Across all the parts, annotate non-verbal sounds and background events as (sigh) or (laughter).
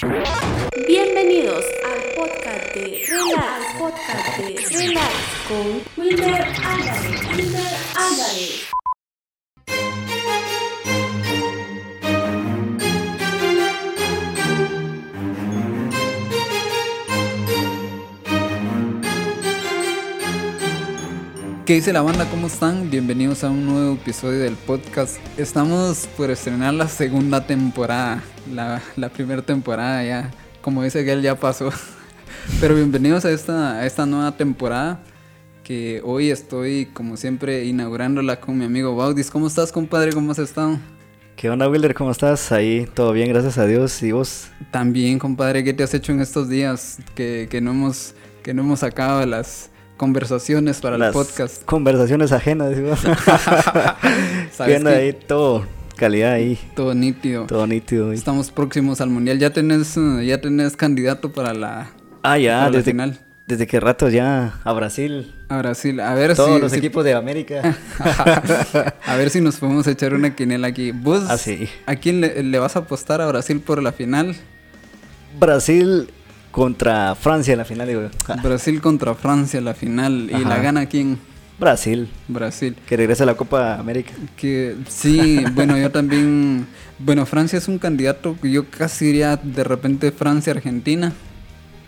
Bienvenidos al podcast de Relax, podcast de Relax con Wilmer Álvarez. Wilmer Álvarez. ¿Qué dice la banda? ¿Cómo están? Bienvenidos a un nuevo episodio del podcast. Estamos por estrenar la segunda temporada. La, la primera temporada ya, como dice Gael, ya pasó. (laughs) Pero bienvenidos a esta, a esta nueva temporada. Que hoy estoy, como siempre, inaugurándola con mi amigo Baudis. ¿Cómo estás, compadre? ¿Cómo has estado? ¿Qué onda, Wilder? ¿Cómo estás? Ahí, todo bien, gracias a Dios. ¿Y vos? También, compadre, ¿qué te has hecho en estos días que, que no, hemos, que no hemos sacado las conversaciones para Las el podcast? Conversaciones ajenas, digo. (laughs) (laughs) ¿Sabes Viendo ahí todo, calidad ahí, Todo nítido. todo nítido. ahí. Estamos próximos al mundial. Ya tenés, eh, ya tenés candidato para la, Ah, ya, para la desde, final. desde qué rato ya a Brasil. A Brasil. A ver Todos si, los si- equipos de América. (laughs) a ver si nos podemos echar una quinela aquí. ¿Vos Ah, sí. a quién le, le vas a apostar a Brasil por la final? Brasil contra Francia en la final, digo. Brasil contra Francia la final. ¿Y la gana quién? Brasil, Brasil. que regresa a la Copa América. Que sí, bueno, yo también. Bueno, Francia es un candidato que yo casi diría de repente Francia-Argentina.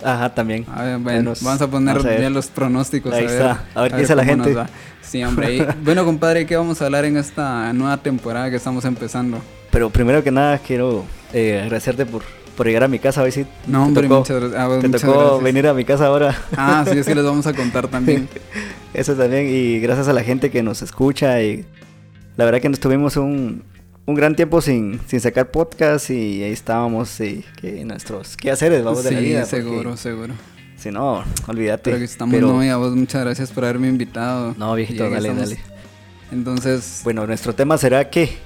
Ajá, también. A ver, bueno, Menos- vamos a poner vamos a ver. ya los pronósticos. Ahí a ver, está. A ver qué dice la gente. Sí, hombre. y- (laughs) bueno, compadre, ¿qué vamos a hablar en esta nueva temporada que estamos empezando? Pero primero que nada, quiero eh, agradecerte por, por llegar a mi casa. Hoy sí. No, te hombre, tocó, muchas gracias. Ah, te muchas tocó gracias. venir a mi casa ahora. Ah, sí, es que les vamos a contar (laughs) también. Eso también, y gracias a la gente que nos escucha. Y la verdad que nos tuvimos un, un gran tiempo sin, sin sacar podcast y ahí estábamos, y que nuestros quehaceres, vamos de la sí, vida. seguro, seguro. Si no, olvídate. Pero que estamos Pero- no, y a vos muchas gracias por haberme invitado. No, viejito, dale, estamos. dale. Entonces, Bueno, nuestro tema será qué.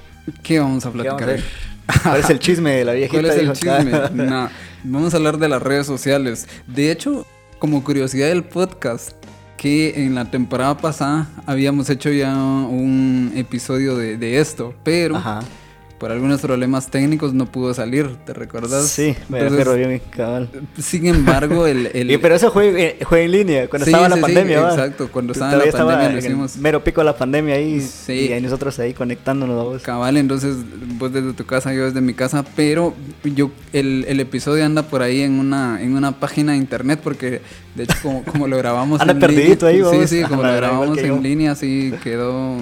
¿qué vamos a ¿Qué vamos a platicar? ver? (laughs) ¿Cuál es el chisme de la viejita? ¿Cuál es el chisme? (laughs) No, vamos a hablar de las redes sociales. De hecho, como curiosidad del podcast, que en la temporada pasada habíamos hecho ya un episodio de, de esto, pero Ajá. Por algunos problemas técnicos no pudo salir, ¿te recuerdas? Sí, me acuerdo bien, cabal. Sin embargo, el... (laughs) el- Y, pero eso fue, eh, fue en línea, cuando Sí, estaba la sí, sí, pandemia, ¿va? exacto, cuando estaba la pandemia lo en el hicimos. Mero pico de la pandemia ahí. Sí. Y ahí nosotros ahí conectándonos a vos. Cabal, entonces vos desde tu casa, yo desde mi casa, pero yo el, el episodio anda por ahí en una en una página de internet porque de hecho como, como lo grabamos (laughs) Anda en perdidito ahí, línea, sí, vos. sí, como Ajá, lo grabamos en yo. línea, así quedó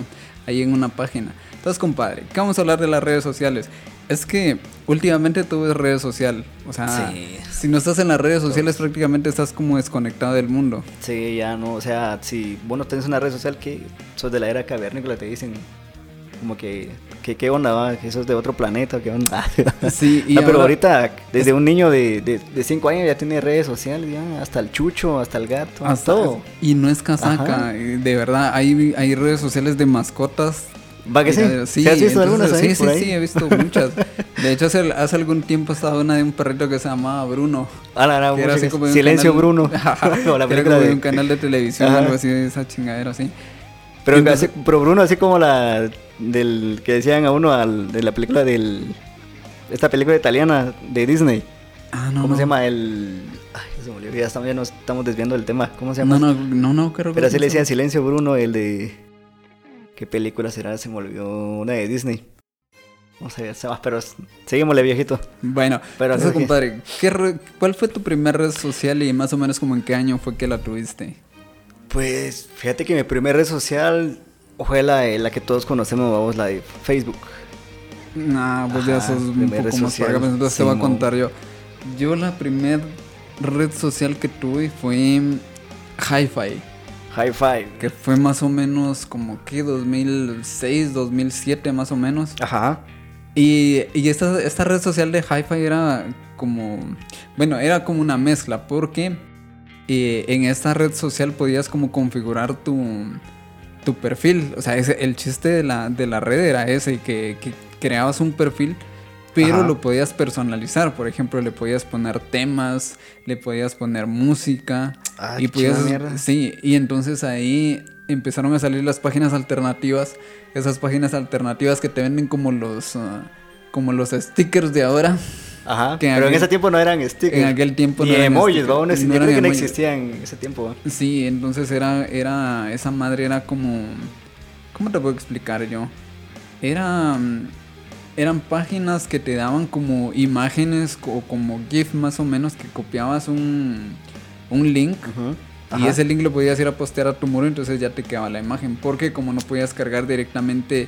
ahí en una página. Entonces, compadre, ¿qué vamos a hablar de las redes sociales? Es que últimamente tú ves redes social, o sea, Sí. si no estás en las redes sociales prácticamente estás como desconectado del mundo. Sí, ya no, o sea, si vos no tenés una red social que sos de la era cavernícola, te dicen como que, que qué onda, va, que sos de otro planeta, qué onda. (laughs) Sí, y no, pero ahorita, desde un niño de, de, de cinco años ya tiene redes sociales, ya, hasta el chucho, hasta el gato, Hasta- todo. Y no es casaca, Ajá. eh, de verdad, hay, hay redes sociales de mascotas. ¿Va que sí? ¿Sí has visto algunas ahí Sí, sí, ahí? sí, he visto muchas. De hecho, hace, hace algún tiempo estaba una de un perrito que se llamaba Bruno. Ah, no, no, que era así como Silencio Bruno. (laughs) No, (laughs) la era como de de- un canal de televisión, Ajá. algo así, esa chingadera así. Pero, Entonces- así- pero Bruno, así como la del que decían a uno al, de la película del. Esta película italiana de Disney. Ah, no. ¿Cómo no. se llama? El. Ay, se me olvidó, ya estamos, ya nos estamos desviando del tema. ¿Cómo se llama? No, no, no, no, creo que Pero así sí le decían Silencio Bruno, el de. ¿Qué película será? Se me olvidó. Una de Disney. No sé, se llama, pero seguimosle, viejito. Bueno, Pero compadre, ¿qué re- ¿cuál fue tu primera red social y más o menos como en qué año fue que la tuviste? Pues fíjate que mi primera red social fue la, de- la que todos conocemos, vamos, la de Facebook. Nah, pues ya Ajá, sos un poco más social, para acá, pues, entonces te voy a contar yo. Yo la primera red social que tuve fue Hi-Fi, High Five. que fue más o menos como que 2006, 2007 más o menos. Ajá. Y, y esta, esta red social de Hi-Fi era como, bueno, era como una mezcla porque eh, en esta red social podías como configurar tu, tu perfil. O sea, ese- el chiste de la, de la red era ese, que, que creabas un perfil, pero Ajá. lo podías personalizar. Por ejemplo, le podías poner temas, le podías poner música. Ah, y podías, sí, y entonces ahí empezaron a salir las páginas alternativas. Esas páginas alternativas que te venden como los, ah, como los stickers de ahora. Ajá. Que en pero en ese tiempo no eran stickers. en aquel tiempo Ni no eran emojis, stickers, ¿va? No, yo creo que no existían en ese tiempo. Sí, entonces era, era, esa madre era como, ¿cómo te puedo explicar yo? Era, mm, eran páginas que te daban como imágenes o como GIF más o menos que copiabas un, un link y ese link lo podías ir a postear a tu muro, entonces ya te quedaba la imagen, porque como no podías cargar directamente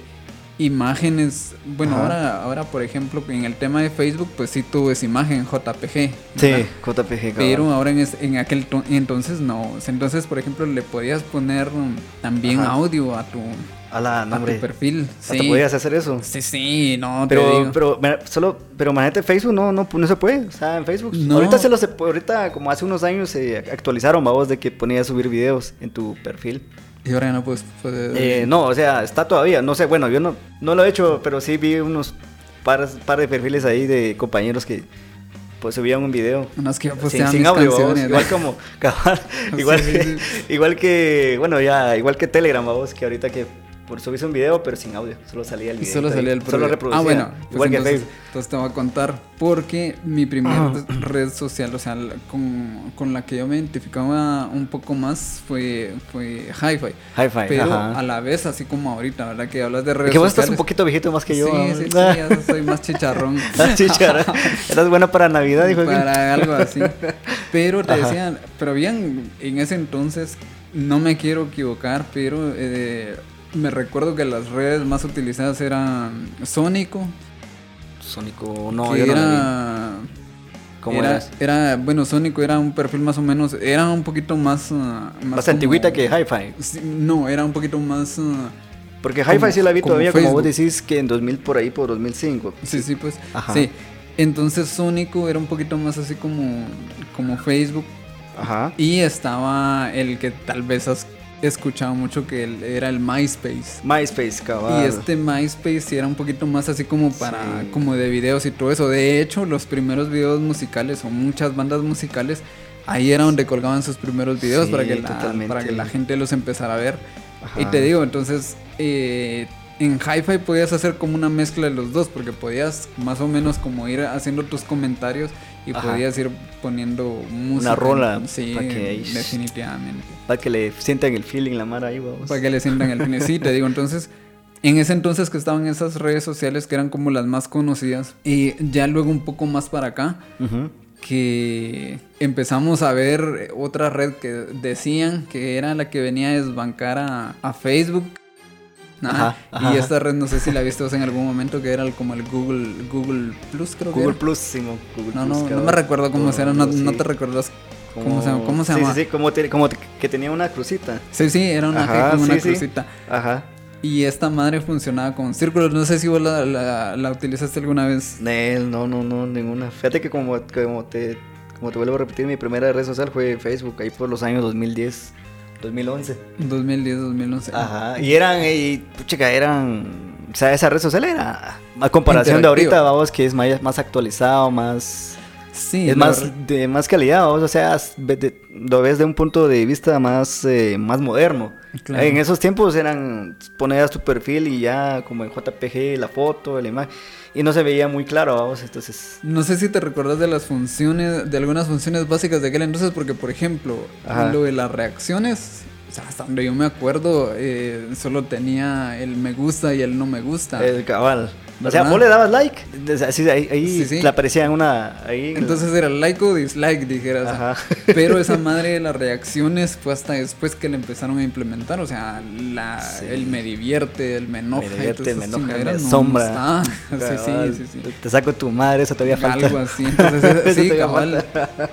imágenes, bueno, Ajá. ahora, ahora por ejemplo en el tema de Facebook, pues sí tú ves imagen JPG. Sí. JPG. cabal. Pero ahora en, es- en aquel to- entonces no. Entonces, por ejemplo, le podías poner um, también Ajá. audio a tu, A la a tu perfil. Hasta Sí. podías hacer eso. sí, sí, no, te Pero, digo. pero, solo, pero imagínate, Facebook no, no, no se puede. O sea, en Facebook. No. Ahorita se lo se ahorita como hace unos años se actualizaron, vamos, de que ponías subir videos en tu perfil. Y ahora ya no puedes. puedes- Eh, no, o sea, está todavía. No sé, bueno, yo no, no lo he hecho, pero sí vi unos par, par de perfiles ahí de compañeros que pues subían un video. Unas que yo Sin, sin audio, vamos, igual como (laughs) igual, Sí, que, sí, igual que bueno ya igual que Telegram vos que ahorita que por subirse un video pero sin audio solo salía el video Solo salía el solo reproducía Ah, bueno. pues igual que entonces, Facebook entonces te voy a contar. Porque mi primera Ajá. red social, o sea, con, con la que yo me identificaba un poco más fue, fue Hi-Fi. Hi-Fi Pero ajá. a la vez, así como ahorita, ¿verdad? Que hablas de Es redes que vos estás un poquito viejito más que yo Sí, sí, sí, ya (laughs) soy más chicharrón. (laughs) Ah, chichara. (laughs) eras buena para Navidad dijo para algo así. Pero te Ajá. decían, pero bien, en ese entonces, no me quiero equivocar, pero eh, me recuerdo que las redes más utilizadas eran Sónico, Sónico no que yo no era, vi. ¿Cómo era, era, bueno, Sónico era un perfil más o menos, era un poquito más... ah, más más como- antigüita que Hi-Fi no, era un poquito más... ah, porque Hi-Fi sí la vi como todavía como vos decís que en 2000 por ahí por 2005 Sí, sí, pues. Ajá. Sí. Entonces Sónico era un poquito más así como, como Facebook. ajá Y estaba el que tal vez has escuchado mucho que el- era el MySpace. MySpace cabal Y este MySpace era un poquito más así como para Sí. como de videos y todo eso. De hecho, los primeros videos musicales o muchas bandas musicales ahí era donde colgaban sus primeros videos Sí, para que la totalmente. para que la gente los empezara a ver. Ajá. Y te digo, entonces eh, en Hi-Fi podías hacer como una mezcla de los dos porque podías más o menos como ir haciendo tus comentarios y Ajá. podías ir poniendo música. rola, Sí, para que definitivamente. para que le sientan el feeling la mara ahí vamos Para que le sientan el cine. Sí, te digo, entonces, en ese entonces que estaban esas redes sociales que eran como las más conocidas, y ya luego un poco más para acá, que empezamos a ver otra red que decían que era la que venía a desbancar a, a Facebook. Ajá. Y esta red no sé si la viste vos en algún momento que era como el Google Google Plus creo que Google era. Plus Simón Google No, Plus, no, no cabal. me recuerdo cómo se era, no, Sí. no te recuerdas cómo se, cómo se sí, llama. Sí, sí, como, te- como te- que tenía una crucita. Sí, sí, era una, Ajá, como una sí, sí. crucita. Ajá. Y esta madre funcionaba con círculos. No sé si vos la, la- la utilizaste alguna vez. No, no, no, ninguna. Fíjate que como, como te como te vuelvo a repetir, mi primera red social fue Facebook, ahí por los años 2010, 2011. 2010, 2011. Ajá. Y eran, y, puchica, eran, o sea, esa red social era, a comparación de ahorita, vamos, que es más, más actualizado, más, Sí, es más verdad. de más calidad, vamos, o sea, de- lo ves de un punto de vista más, eh, más moderno. Claro. En esos tiempos eran, ponías tu perfil y ya como en JPG la foto, la imagen, y no se veía muy claro, vamos, entonces... No sé si te recuerdas de las funciones, de algunas funciones básicas de aquel entonces, porque por ejemplo, Ajá. lo de las reacciones, sea, hasta donde yo me acuerdo, eh, solo tenía el me gusta y el no me gusta. El cabal. O sea, ¿Verdad? vos le dabas like, así, ahí, ahí Sí, sí. le aparecía en una... Ahí en- Entonces era like o dislike, dijeras. Ajá. Pero esa (laughs) madre de las reacciones fue hasta después que le empezaron a implementar. O sea, la, Sí. el me divierte, el me enoja. me divierte, me enoja, me no- está. (laughs) Sí, sí, sí, sí. Te saco tu madre, eso todavía falta. Algo así. Entonces, (laughs) Eso sí, cabal. falta.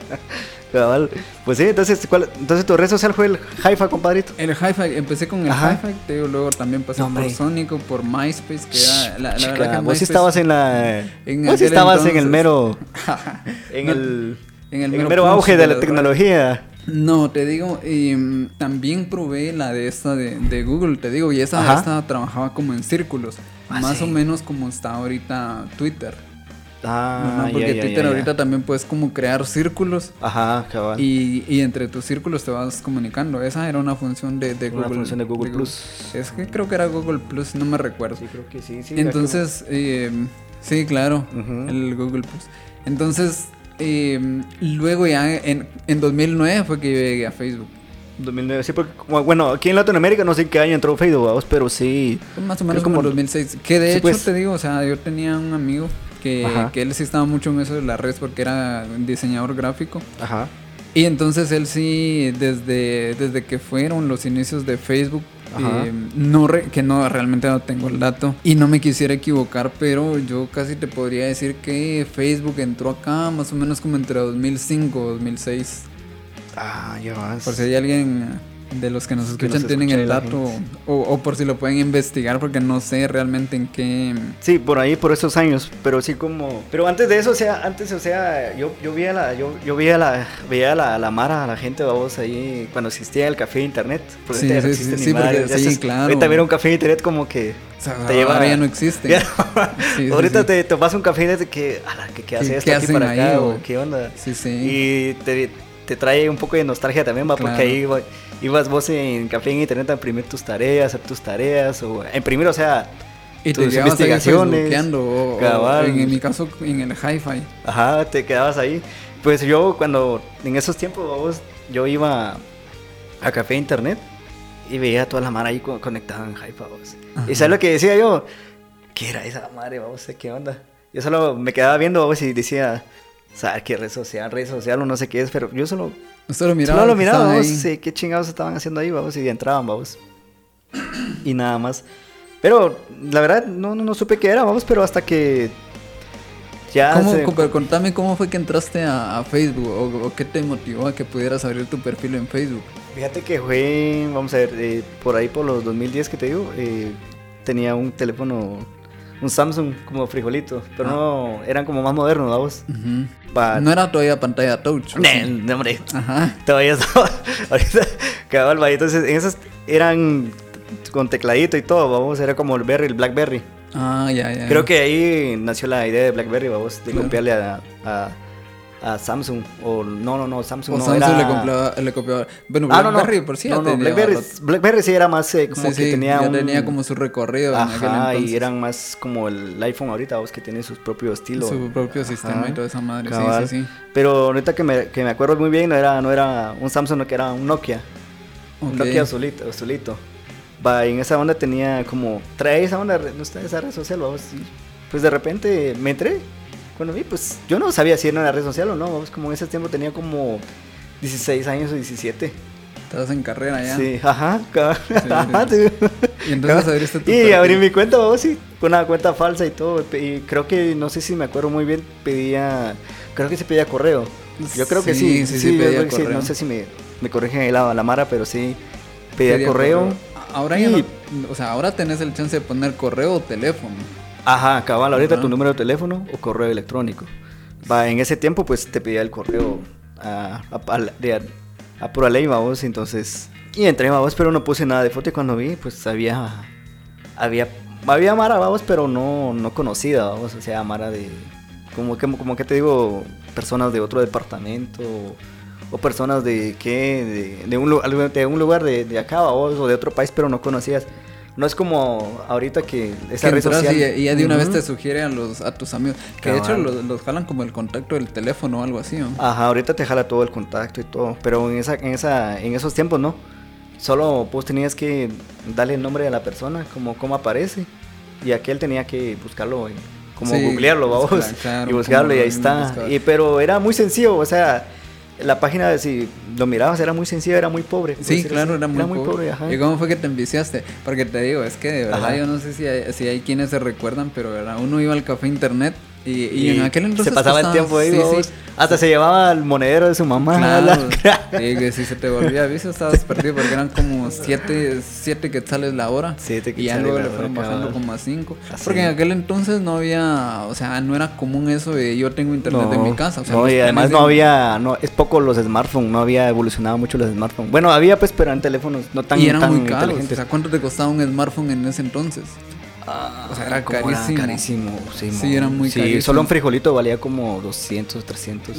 Cabal. Pues sí, entonces, ¿cuál- entonces tu red social fue el Haifa, compadrito. El hi-fi, empecé con el hi-fi, te digo, luego también pasé No, por Sónico, por MySpace, que era la, la Chica, verdad que vos MySpace- estabas en la... En vos estabas en el mero... (laughs) En, No, el, en el en el mero auge de de la tecnología. No, te digo, em, también probé la de esta de, de Google, te digo, y esa, esta trabajaba como en círculos, Ah, más sí. o menos como está ahorita Twitter. Ah, Ajá, porque ya, ya, Twitter ya, ahorita también puedes como crear círculos Ajá, cabal. y, y entre tus círculos te vas comunicando. Esa era una función de, de Una Google. función de Google Plus. Es que creo que era Google Plus, no me recuerdo. Sí, creo que sí, sí. Entonces, eh, sí, claro, el Google Plus. Entonces, eh, luego ya en, en 2009 fue que yo llegué a Facebook. 2009, sí, porque, bueno, aquí en Latinoamérica no sé qué año entró Facebook, pero sí. Más o menos como como- en 2006. Que de Sí, hecho pues. te digo, o sea, yo tenía un amigo que, él sí estaba mucho en eso de las redes porque era un diseñador gráfico. Ajá. Y entonces él sí, desde, desde que fueron los inicios de Facebook, eh, no re- que no realmente no tengo el dato y no me quisiera equivocar, pero yo casi te podría decir que Facebook entró acá más o menos como entre 2005 o 2006. Ah, ya vas. Por si hay alguien de los que nos Que escuchan nos tienen el dato o, o por si lo pueden investigar porque no sé realmente en qué... Sí, por ahí, por esos años, pero sí como... Pero antes de eso, o sea, antes, o sea, yo, yo veía la, yo, yo veía la, veía la, la mara, la gente, vamos, ahí, cuando existía el café de internet. Porque Sí, ya no sí, sí, sí, porque- madre, ya sí, estás- claro. Ahorita ver un café de internet como que... o sea, Te lleva- ahora (laughs) ya no existe. Sí, sí, ahorita sí. te tomas un café desde que, ala, ¿qué, qué hace ¿Qué- esto qué aquí para ahí, acá? o- ¿Qué onda? Sí, sí. Y te, te trae un poco de nostalgia también, va, porque Claro. ahí iba- (laughs) ibas vos en café en internet a imprimir tus tareas, hacer tus tareas, o imprimir, o sea, Y tus ahí investigaciones, facebookeando, o, en, en mi caso en el hi-fi. Ajá, te quedabas ahí. Pues yo cuando, en esos tiempos, vos, yo iba a café internet y veía a toda la mara ahí co- conectada en Hype, vos. Y sabes lo que decía yo, ¿qué era esa madre, vamos? ¿Qué onda? Yo solo me quedaba viendo, vos, y decía, ¿sabes qué red social, red social o no sé qué es? Pero yo solo, Solo miraba. solo lo ahí. sí, qué chingados estaban haciendo ahí, vamos, y entraban, vamos. Y nada más. Pero la verdad no, no, no supe qué era, vamos, pero hasta que ya ¿Cómo, se- pero contame cómo fue que entraste a, a Facebook o, o qué te motivó a que pudieras abrir tu perfil en Facebook. Fíjate que fue, vamos a ver, eh, por ahí por los 2010 que te digo, eh, tenía un teléfono, un Samsung como frijolito, pero no, eran como más modernos, vamos. No era todavía pantalla touch. no, hombre, Ajá. todavía estaba, (laughs) ahorita quedaba el valle, entonces en esas eran con tecladito y todo, vamos, era como el Berry, el Blackberry. Ah, ya, ya. Creo que ahí nació la idea de Blackberry, vamos, de Claro. copiarle a, a, a Samsung, o no, no, no, Samsung O no, Samsung era... le, copiaba, le copiaba. Bueno, Ah, no, no. BlackBerry por sí no, no, Blackberry. Blackberry sí era más eh, como Sí, que sí, tenía ya un... tenía como su recorrido en aquel Ajá, entonces. y eran más como el iPhone ahorita, vos que tiene su propio estilo. Su propio sistema Ajá, y toda esa madre. cabal. Sí, sí, sí. Pero ahorita que me, que me acuerdo muy bien, no era, no era un Samsung, no que era un Nokia. Un Ok. Nokia azulito, azulito. Va, y en esa onda tenía como, trae esa onda, no está esa red social, vamos. pues de repente me entré. Cuando vi, pues yo no sabía si era una red social o no, como en ese tiempo tenía como 16 años o 17. Estabas en carrera ya. Sí, ajá, sí. (laughs) Ajá, sí. Y entonces (laughs) abriste tu Y perfil. abrí mi cuenta, vamos, sí, una cuenta falsa y todo. Y creo que, no sé si me acuerdo muy bien, pedía, creo que se pedía correo. Yo creo que sí, Sí, sí, sí, sí, yo pedía correo. no sé si me, me corrigen ahí la, la Mara, pero sí, pedía, correo. Ahora ya no, o sea, ahora tenés el chance de poner correo o teléfono. Ajá, cabal, ahorita Ajá. tu número de teléfono o correo electrónico. Va, en ese tiempo, pues te pedía el correo a, a, a, de- a- a pura ley, vamos, entonces. Y entré, vamos, pero no puse nada de foto y cuando vi, pues había. Había. Había Mara, vamos, pero no, no conocida, vamos, o sea, Mara de. Como que, como que te digo, personas de otro departamento. O personas de qué, de, de un, de un lugar de, de acá vamos, o de otro país, pero no conocías. No es como ahorita que esa Que red social. y, y ya de una vez te sugiere a los a tus amigos. Que de hecho los, los jalan como el contacto del teléfono o algo así, ¿no? Ajá, ahorita te jala todo el contacto y todo, pero en esa, en esa, en esos tiempos no. Solo pues tenías que darle el nombre de la persona, como cómo aparece, y aquel tenía que buscarlo, en- como Sí, googlearlo, vamos, claro, y buscarlo y ahí está. buscar. Y, pero era muy sencillo, o sea, la página si lo mirabas era muy sencilla, era muy pobre. Sí, claro, así. era muy, pobre. ajá. ¿Y cómo fue que te enviciaste? Porque te digo, es que de verdad Ajá. yo no sé si hay, si hay quienes se recuerdan, pero ¿verdad? uno iba al café internet y, y, en aquel entonces... se pasaba el costaba- tiempo ahí, sí, hasta se llevaba el monedero de su mamá. Claro, la- que si se te volvía vicio estabas (laughs) perdido porque eran como siete, siete quetzales la hora Siete y ya luego le fueron bajando cabal. como a cinco Así. porque en aquel entonces no había, o sea, no era común eso de yo tengo internet en mi casa, o sea, no, y además no había, no, es poco los smartphones, no había evolucionado mucho los smartphones. Bueno, había pues, pero en teléfonos no tan, y eran tan muy caros, o sea, ¿cuánto te costaba un smartphone en ese entonces? Ah, o sea, era ¿cómo carísimo. carísimo, sí, era muy Sí, carísimo. solo un frijolito valía como 200, 300.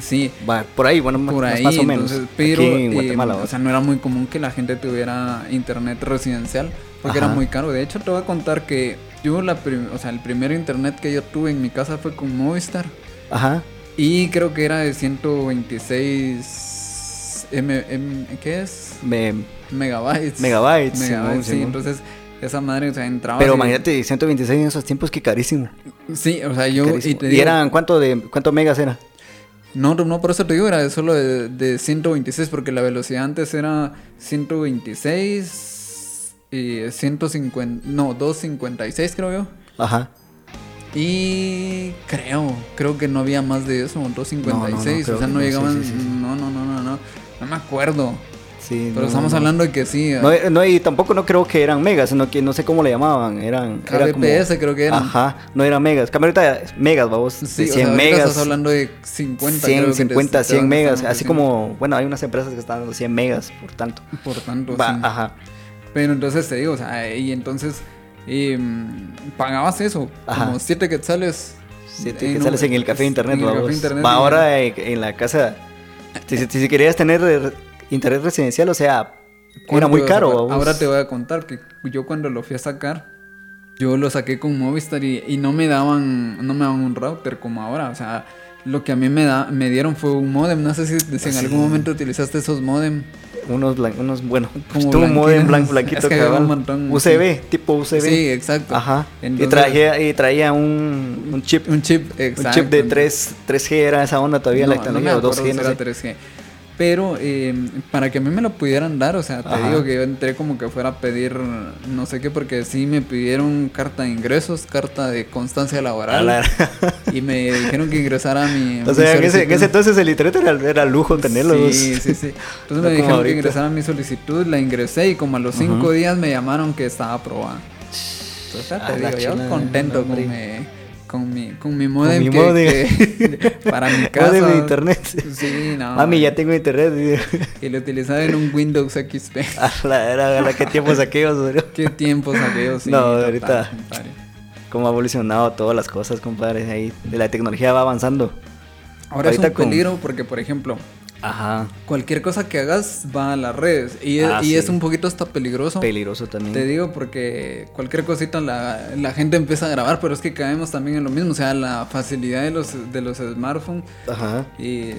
Sí, Va, por ahí, bueno, por más, ahí, más o menos. entonces, pero Aquí en eh, o sea, no era muy común que la gente tuviera internet residencial porque era muy caro. De hecho, te voy a contar que yo la o sea, el primer internet que yo tuve en mi casa fue con Movistar Ajá. Y creo que era de 126 M, M- ¿qué es? Me- Megabytes. Megabytes, Megabytes, sí, entonces esa madre, o sea, entraba. Pero y- imagínate, 126 en esos tiempos, qué carísimo. Sí, o sea, yo. Y, carísimo. te ¿Y digo, eran cuánto de cuánto megas era? No, no, por eso te digo, era solo de, de 126, porque la velocidad antes era 126 y 150, no, 256 creo yo. Ajá. Y creo, creo que no había más de eso, 256, creo o sea, que no llegaban, sí, sí, sí. no, no, no, no, no, no me acuerdo. Sí. Pero no, estamos no. hablando de que sí, No, eh, no, y tampoco no creo que eran megas, sino que no sé cómo le llamaban, eran... era como- KBPS creo que eran. Ajá, no eran megas. Cambio ahorita megas, vamos, Sí, de o sea, 100 ahorita megas. estás hablando de 50, 100, creo que te- 50, te 100 van- megas, así como, bueno, hay unas empresas que están dando 100 megas, por tanto. Por tanto, Va, sí. Ajá, Pero entonces te digo, o sea, y entonces em, pagabas eso, Ajá. como 7 quetzales. Siete Eh, que no, sales en el café de internet, en el vamos. internet, Va ahora en, en la casa, si, si- si querías tener internet residencial, o sea, era ¿Cuánto muy caro. Ahora te voy a contar que yo cuando lo fui a sacar, yo lo saqué con Movistar y, y no me daban, no me daban un router como ahora, o sea, lo que a mí me da, me dieron fue un modem, no sé si, si en Ah, algún sí. momento utilizaste esos modem. Unos, blan- unos bueno, Como tuvo un modem blanco, blanquito (laughs) Es que un montón, UCB, tipo UCB. Sí, exacto. Ajá. Entonces- y, traía, y traía un, un chip. Un chip, Un exacto. chip de 3, 3G era esa onda todavía la No, no me tecnología, o acuerdo 2G, si no era sé. 3G. Pero eh, para que a mí me lo pudieran dar, o sea, te Ajá. digo que yo entré como que fuera a pedir no sé qué, porque sí me pidieron carta de ingresos, carta de constancia A laboral. la- (laughs) Y me dijeron que ingresara mi. O mi sea, en ese, entonces el internet era, era lujo tenerlo. Sí, sí, sí. Entonces (laughs) No me dijeron que ingresara mi solicitud, la ingresé y como a los cinco días me llamaron que estaba aprobada. Entonces ya A te digo, yo contento con mi, con mi, con mi modem. mi que- modem. que- (laughs) para mi casa. Modem de internet. Sí, no. Mami, ya tengo internet. Y lo utilizaba en un Windows XP. (laughs) A la, era, qué tiempos aquellos, bro. Qué tiempos aquellos. sí, No, ahorita. compadre. Cómo ha evolucionado todas las cosas, compadre. Ahí, de la tecnología va avanzando. Ahora es Ahorita un con- peligro porque, por ejemplo, Ajá. cualquier cosa que hagas va a las redes. Y, Ah, y sí. es un poquito hasta peligroso. Peligroso también. Te digo porque cualquier cosita la, la gente empieza a grabar, pero es que caemos también en lo mismo, o sea, la facilidad de los, de los smartphones Ajá. y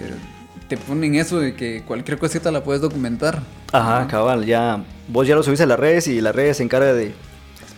te ponen eso de que cualquier cosita la puedes documentar. Ajá, cabal. Ya, vos ya lo subís a las redes y las redes se encarga de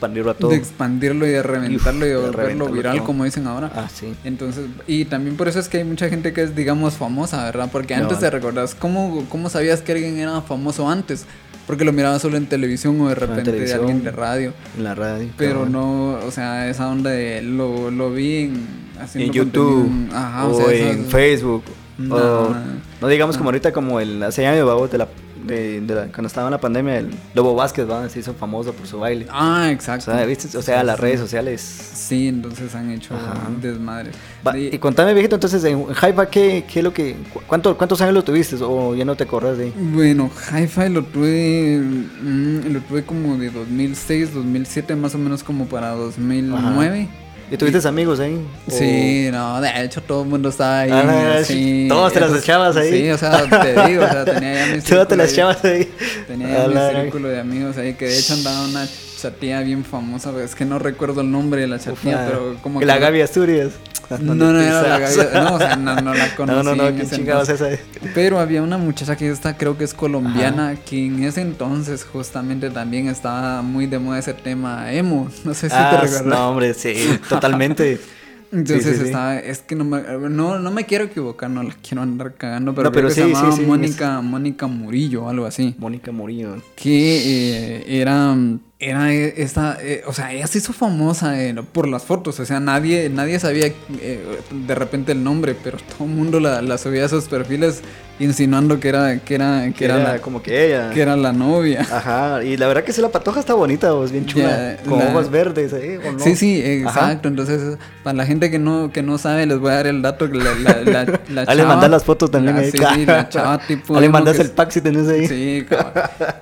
expandirlo a todo. De expandirlo y de reventarlo y de volverlo viral, todo. como dicen ahora. Ah, sí. Entonces, y también por eso es que hay mucha gente que es, digamos, famosa, ¿verdad? Porque No. antes te recordás, ¿cómo, ¿cómo sabías que alguien era famoso antes? Porque lo mirabas solo en televisión o de repente de alguien de radio. En la radio. Pero no, o sea, esa onda de lo, lo vi en, en YouTube ajá, o, o sea, en esas- Facebook No, o no, no digamos no. como ahorita como el hace años de la, de, de la- cuando estaba en la pandemia el Lobo Vázquez se hizo famoso por su baile Ah, o exacto. sea, ¿viste? o sea las redes sociales Sí, entonces han hecho Ajá. desmadres. Va, Y- y contame viejito entonces en Hypa ¿qué, qué es lo que cu- cuánto, cuántos años lo tuviste o ya no te acordás de ahí Bueno, Hi-Fi lo tuve, mm, lo tuve como de 2006, 2007, más o menos como para 2009. ¿Y tuviste amigos ahí? O- Sí, no, de hecho todo el mundo estaba ahí. Ah, sí. todos te las echabas ahí. Sí, o sea, te digo, o sea, tenía ya mi (laughs) Todas te las echabas ahí Tenía ya mi círculo de amigos ahí que de hecho andaba una chatía bien famosa, es que no recuerdo el nombre de la chatía, pero como que la Gaby Asturias (laughs) No, no era la no, o sea, no, no la (laughs) conocí. no no no qué chingados esa Pero había una muchacha que esta creo que es colombiana, que en ese entonces justamente también estaba muy de moda ese tema emo. (laughs) No sé si ah, te recuerdas. no hombre sí totalmente Entonces Sí, sí, sí. estaba, es que no me, no, no me quiero equivocar, no la quiero andar cagando, pero, No, pero creo que sí, se llamaba sí, sí, Mónica, Mónica Murillo, algo así. Mónica Murillo Que eh, era, era eh, esta, eh, o sea, ella se hizo famosa eh, por las fotos, o sea, nadie, nadie sabía eh, de repente el nombre, pero todo el mundo la, la subía a sus perfiles insinuando que era, que era, que que era, la, como que ella que era la novia. Ajá, y la verdad que sí, la patoja está bonita, vos, bien chula. Con la- ojos verdes, ¿eh? ¿O no? Sí, sí, Ajá. exacto. Entonces, para la gente que no, que no sabe, les voy a dar el dato que la, la, la, (laughs) la Ah, le mandás las fotos también ahí. Sí, sí, la (laughs) chava tipo. Ah, le mandas que el pack si tenés ahí. Sí,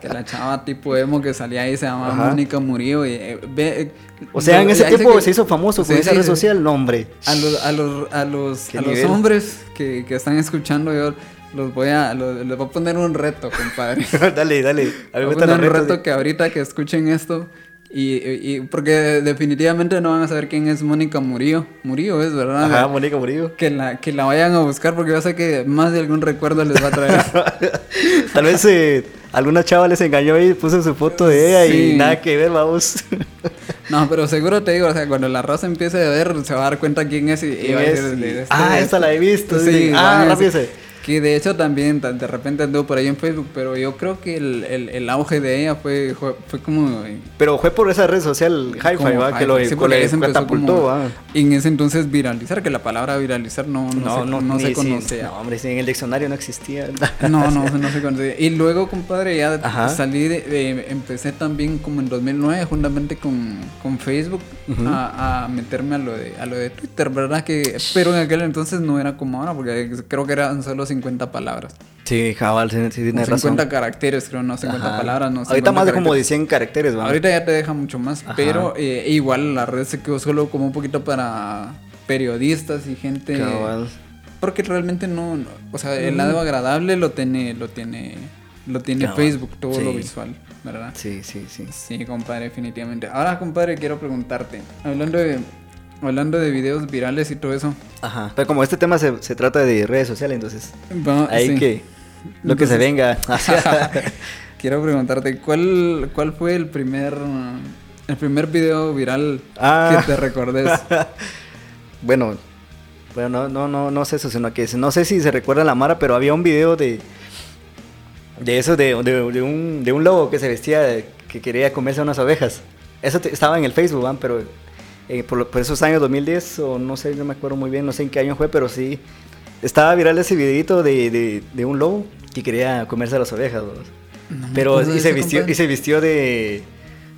que la chava tipo emo que salía ahí se llamaba Ajá. Mónica Murillo. Y, eh, ve, eh, O sea, en ese tiempo que- se hizo famoso con Sí, esa red social, no, hombre. A los, a los, a los, a los hombres que, que están escuchando, yo los voy a, los- les voy a poner un reto, compadre. (laughs) dale, dale. A Voy a poner un reto sí. que ahorita que escuchen esto Y, y- porque definitivamente no van a saber quién es Mónica Murillo. Murillo es, ¿verdad? Ajá, Mónica Murillo. Que la, que la vayan a buscar porque yo sé que más de algún recuerdo les va a traer. (laughs) Tal vez eh, alguna chava les engañó y puso su foto de ella Sí. y nada que ver, vamos. (laughs) no, pero seguro te digo, o sea, cuando la raza empiece a ver, se va a dar cuenta quién es y, y ¿Quién va a decir, de- de- Ah, esta la he visto, Sí, van Ah, rápido Que de hecho también ta- de repente anduvo por ahí en Facebook, pero yo creo que el, el, el auge de ella fue, fue, como... Pero fue por esa red social Hi-Fi, ¿va? Que lo, sí, empezó catapultó, ¿va? En ese entonces viralizar, que la palabra viralizar no, no, se, no ni se conocía. No, hombre, en el diccionario no existía. No, no, (laughs) no se conocía. Y luego, compadre, ya Ajá. salí de, de- Empecé también como en 2009, juntamente con, con Facebook, Ujú. a, a meterme a lo, de, a lo de Twitter, ¿verdad? que Pero en aquel entonces no era como ahora, porque creo que eran solo 50 palabras. Sí, cabal, sí, sí O tienes 50 razón. caracteres, creo, no 50 Ajá. palabras, no. Ahorita 50 más de como de caracteres. 100 caracteres, ¿va? Ahorita ya te deja mucho más, Ajá. pero eh, igual la red se quedó solo como un poquito para periodistas y gente... Cabal. Porque realmente no, no- o sea, el lado agradable lo tiene, lo tiene, lo tiene Cabal. Facebook, todo lo visual, ¿verdad? Sí, sí, sí. Sí, compadre, definitivamente. Ahora, compadre, quiero preguntarte, hablando de, hablando de videos virales y todo eso, Ajá. Pero como este tema se, se trata de redes sociales, entonces va- ahí sí. que lo que se venga. (laughs) quiero preguntarte, ¿cuál, cuál fue el primer, el primer video viral Ah. que te recordes? (laughs) bueno, bueno, no, no, no, no sé eso, sino que no sé si se recuerda la Mara, pero había un video de de eso de, de, de un, de un lobo que se vestía que quería comerse unas ovejas. Eso te- estaba en el Facebook, ¿van? pero eh, por, esos años 2010 o no sé, no me acuerdo muy bien, no sé en qué año fue, pero sí estaba viral ese videito de, de, de un lobo que quería comerse las me Pero y se vistió y se vistió de,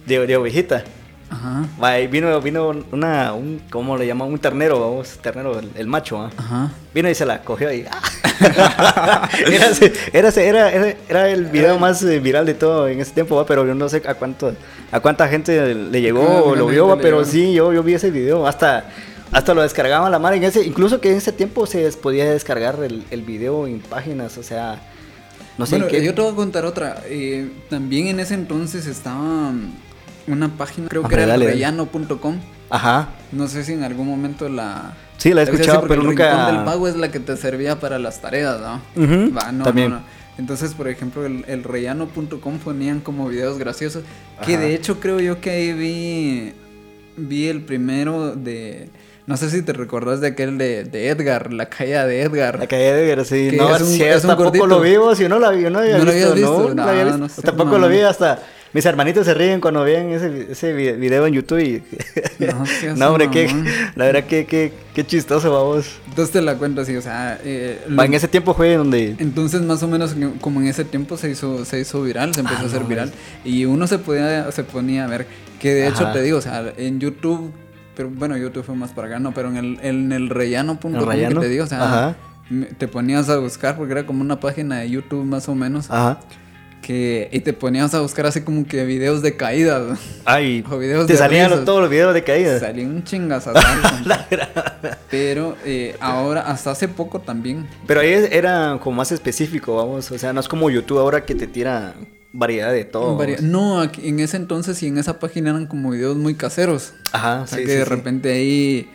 de, de ovejita. Ajá, vino, vino una, un, ¿cómo le llaman? Un ternero, vamos, ternero, el, el macho, ¿ah? ajá. Vino y se la cogió y... ¡ah! (laughs) era, era, era, era, el video más eh, viral de todo en ese tiempo, ¿va? pero yo no sé a cuánto a cuánta gente le llegó Ah, o lo vio, ¿va? pero sí, yo, yo vi ese video, hasta, hasta lo descargaba la madre en ese, incluso que en ese tiempo se podía descargar el, el video en páginas, o sea, no sé bueno, en qué... yo te voy a contar otra. Eh, también en ese entonces estaba una página, creo que era rellano.com. Ajá, No sé si en algún momento la... sí, la he o sea, sí, escuchado, pero el nunca... Rincón del Pago es la que te servía para las tareas, ¿no? No, también. no, no. Entonces, por ejemplo, el, el rellano.com ponían como videos graciosos. Que de hecho creo yo que ahí vi, vi el primero de... No sé si te recordás de aquel de, de Edgar, la caída de Edgar. La caída de Edgar, sí. No, es un- sí, es un tampoco gordito. lo vimos, si no la vi, no había ¿No lo habías visto? no, No, no sé, tampoco no. lo vi hasta mis hermanitos se ríen cuando ven ese, ese vi- video en YouTube y No (laughs) hombre, qué, la verdad que qué, qué chistoso vamos. Entonces te la cuento así, o sea... eh, lo- en ese tiempo fue donde Entonces más o menos en- como en ese tiempo se hizo se hizo viral, se empezó Ah, a hacer no, viral y uno se podía se ponía a ver que de hecho te digo, o sea, en YouTube pero bueno, YouTube fue más para acá, no, pero en el en el rellano.com ¿El que te digo, o sea, Ajá. te ponías a buscar porque era como una página de YouTube más o menos ajá. Que y te ponías a buscar así como que videos de caídas. Ay, (laughs) O videos te de salían risas. todos los videos de caída. Salía un chingazo. (laughs) pero eh, ahora hasta hace poco también Pero ahí era como más específico, vamos, o sea, no es como YouTube ahora que te tira variedad de todo. Vamos. No, en ese entonces y en esa página eran como videos muy caseros. Ajá, O sea sí, que sí, de sí. repente ahí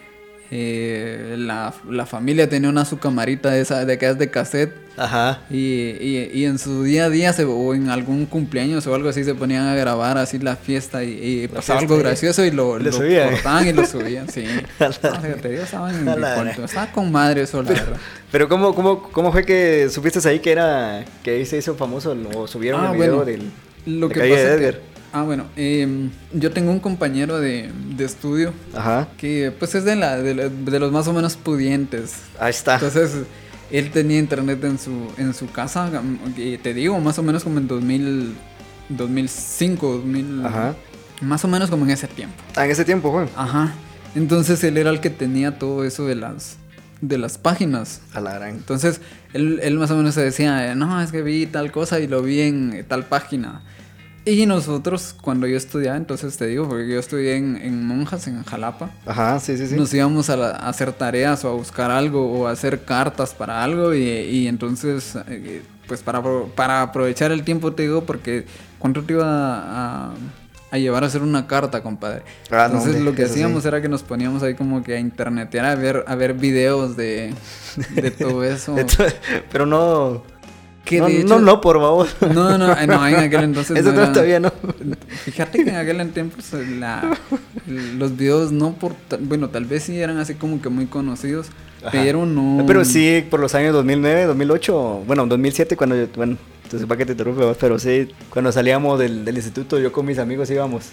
eh, la, la familia tenía una su camarita de esa de que es de cassette Ajá. y, y- y en su día a día se, o en algún cumpleaños o algo así se ponían a grabar así la fiesta y, y pasaba fiesta algo gracioso y lo, lo cortaban y lo subían, sí. (laughs) No, fíjate, ellos estaban en. Estaba con madre eso, la verdad. Pero ¿cómo, cómo, cómo fue que supiste ahí que era que se hizo famoso o subieron Ah, el video bueno, del Lo de que pasa de Edgar? Ah, bueno, em, yo tengo un compañero de, de estudio Ajá. que pues es de, la, de, la- de los más o menos pudientes. Ahí está. Entonces, él tenía internet en su, en su casa, y te digo, más o menos como en 2000, 2005, 2000, Ajá. más o menos como en ese tiempo. Ah, en ese tiempo, fue. Ajá. Entonces, él era el que tenía todo eso de las, de las páginas. A la gran. Entonces, él, él más o menos se decía, no, es que vi tal cosa y lo vi en tal página. Y nosotros, cuando yo estudiaba, entonces te digo, porque yo estudié en, en Monjas, en Jalapa, Ajá, sí, sí, sí. nos íbamos a, la- a hacer tareas o a buscar algo o a hacer cartas para algo y, y entonces, eh, pues para, para aprovechar el tiempo te digo, porque ¿cuánto te iba a, a llevar a hacer una carta, compadre. Ah, no, Entonces hombre, lo que sí. hacíamos era que nos poníamos ahí como que a internetear, a ver, a ver videos de, de todo (laughs) eso. Pero no. Que no, de no, hecho- no, por favor. (laughs) No, no, eh, no, en aquel entonces Eso no era- todavía no. Fíjate que en aquel tiempo pues, la- los videos no por... Bueno, tal vez sí eran así como que muy conocidos, Ajá. pero no... Pero sí, por los años 2009, 2008, bueno, 2007, cuando yo, bueno, entonces para que te interrumpe, vos, pero sí, cuando salíamos del, del instituto, yo con mis amigos íbamos.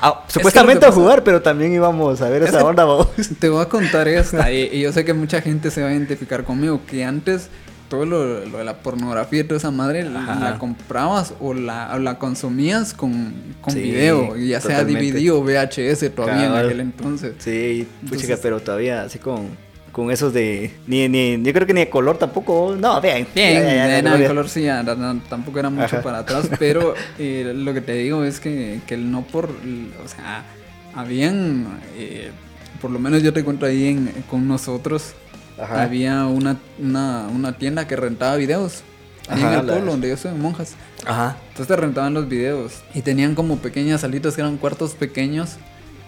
Ah, supuestamente a jugar, pero también íbamos a ver Es esa onda, vamos. Te voy a contar esta, (laughs) y, y yo sé que mucha gente se va a identificar conmigo, que antes todo lo, lo de la pornografía y toda esa madre la- Ajá. la comprabas o la, o la consumías con, con Sí, video, ya sea totalmente. DVD o VHS todavía en aquel entonces. Sí, puchica, pero todavía así con, con esos de. Ni, ni, yo creo que ni de color tampoco. No, vean. Bien, ya, ya, ya, de no, color sí, tampoco era mucho Ajá. para atrás, pero (laughs) eh, lo que te digo es que, que el no por, o sea, habían, eh, por lo menos yo te cuento ahí en- con nosotros, Ajá. había una, una, una tienda que rentaba videos, ahí Ajá, en el pueblo donde yo soy, Monjas. Ajá. Entonces te rentaban los videos y tenían como pequeñas salitas que eran cuartos pequeños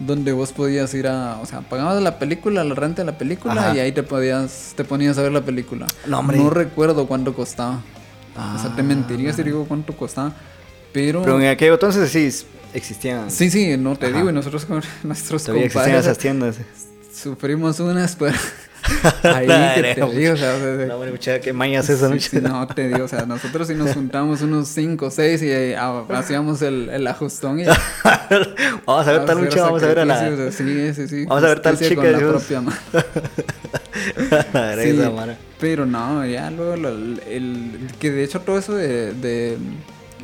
donde vos podías ir a, o sea, pagabas la película, la renta de la película Ajá. y ahí te podías, te ponías a ver la película. No. No recuerdo cuánto costaba. O sea, te Ah. mentiría si digo cuánto costaba. Pero, Pero en aquel entonces sí existían. sí, sí, no te Ajá. digo, y nosotros con (laughs) nuestros Todavía existían compadres esas tiendas. sufrimos unas, pero (laughs) (laughs) ahí que te digo, o sea, No, muchacha, qué mañas esa noche. sí, no, te digo, o sea, nosotros sí nos juntamos unos 5 o 6 y eh, ah, hacíamos el, el ajustón y... (laughs) vamos a ver tal lucha, vamos a ver a la. Sí, sí, sí. Vamos a ver tal chica, con la propia mano. (laughs) Sí, pero no, ya luego lo- el, el- que de hecho todo eso de, de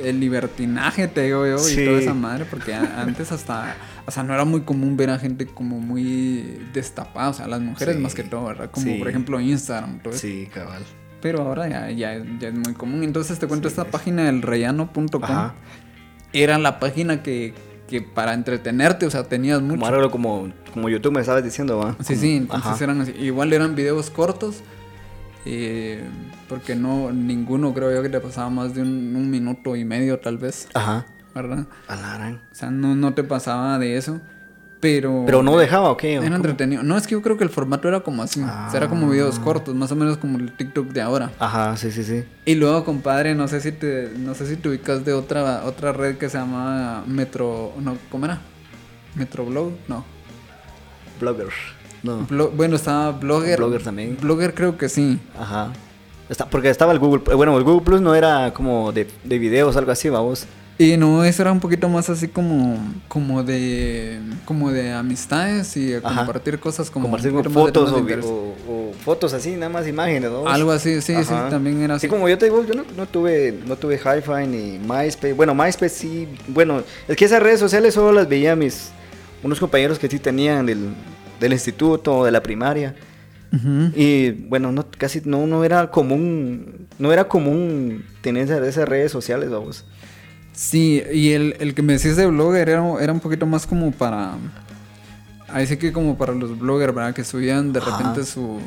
el libertinaje te digo yo Sí. y toda esa madre porque antes hasta o sea no era muy común ver a gente como muy destapada o sea las mujeres Sí. más que todo verdad como Sí. por ejemplo Instagram todo eso. Sí, cabal. pero ahora ya, ya, ya es muy común entonces te cuento esta página del rellano.com era la página que, que para entretenerte o sea tenías mucho Como como, como YouTube me estabas diciendo, va. Sí, Como- sí, entonces Ajá. eran así. Igual eran videos cortos, eh, porque no, ninguno creo yo que te pasaba más de un, un minuto y medio tal vez, Ajá. ¿Verdad? O sea, no, no te pasaba de eso, pero... Pero no dejaba, ¿o qué? ¿O Era cómo? entretenido. No, es que yo creo que el formato era como así. O sea, era como videos Ah. cortos, más o menos como el TikTok de ahora. Ajá, sí, sí, sí. Y luego, compadre, no sé si te, no sé si te ubicas de otra, otra red que se llamaba Metro... No, ¿Cómo era? Metroblog, no. Blogger. No. Bueno, estaba Blogger. Blogger también. Blogger creo que sí. Ajá. Está, porque estaba el Google. eh, Bueno, el Google Plus no era como de, de videos, algo así, vamos. Y no, eso era un poquito más así como, como de, como de amistades y Ajá. compartir cosas como Compartir con fotos o, o- o fotos así, nada más imágenes, ¿no? Algo así, sí, sí, también era así. Sí, como yo te digo, yo no, no tuve, no tuve Hi-Fi ni MySpace. Bueno, MySpace sí, bueno, es que esas redes sociales solo las veía mis, unos compañeros que sí tenían del, del instituto, de la primaria. Y bueno, no, casi no, no era común, no era común tener esas, esas redes sociales, vamos. Sí, y el, el que me decís de blogger era, era un poquito más como para, ahí sí que como para los bloggers, ¿verdad? Que subían de Ajá. repente su...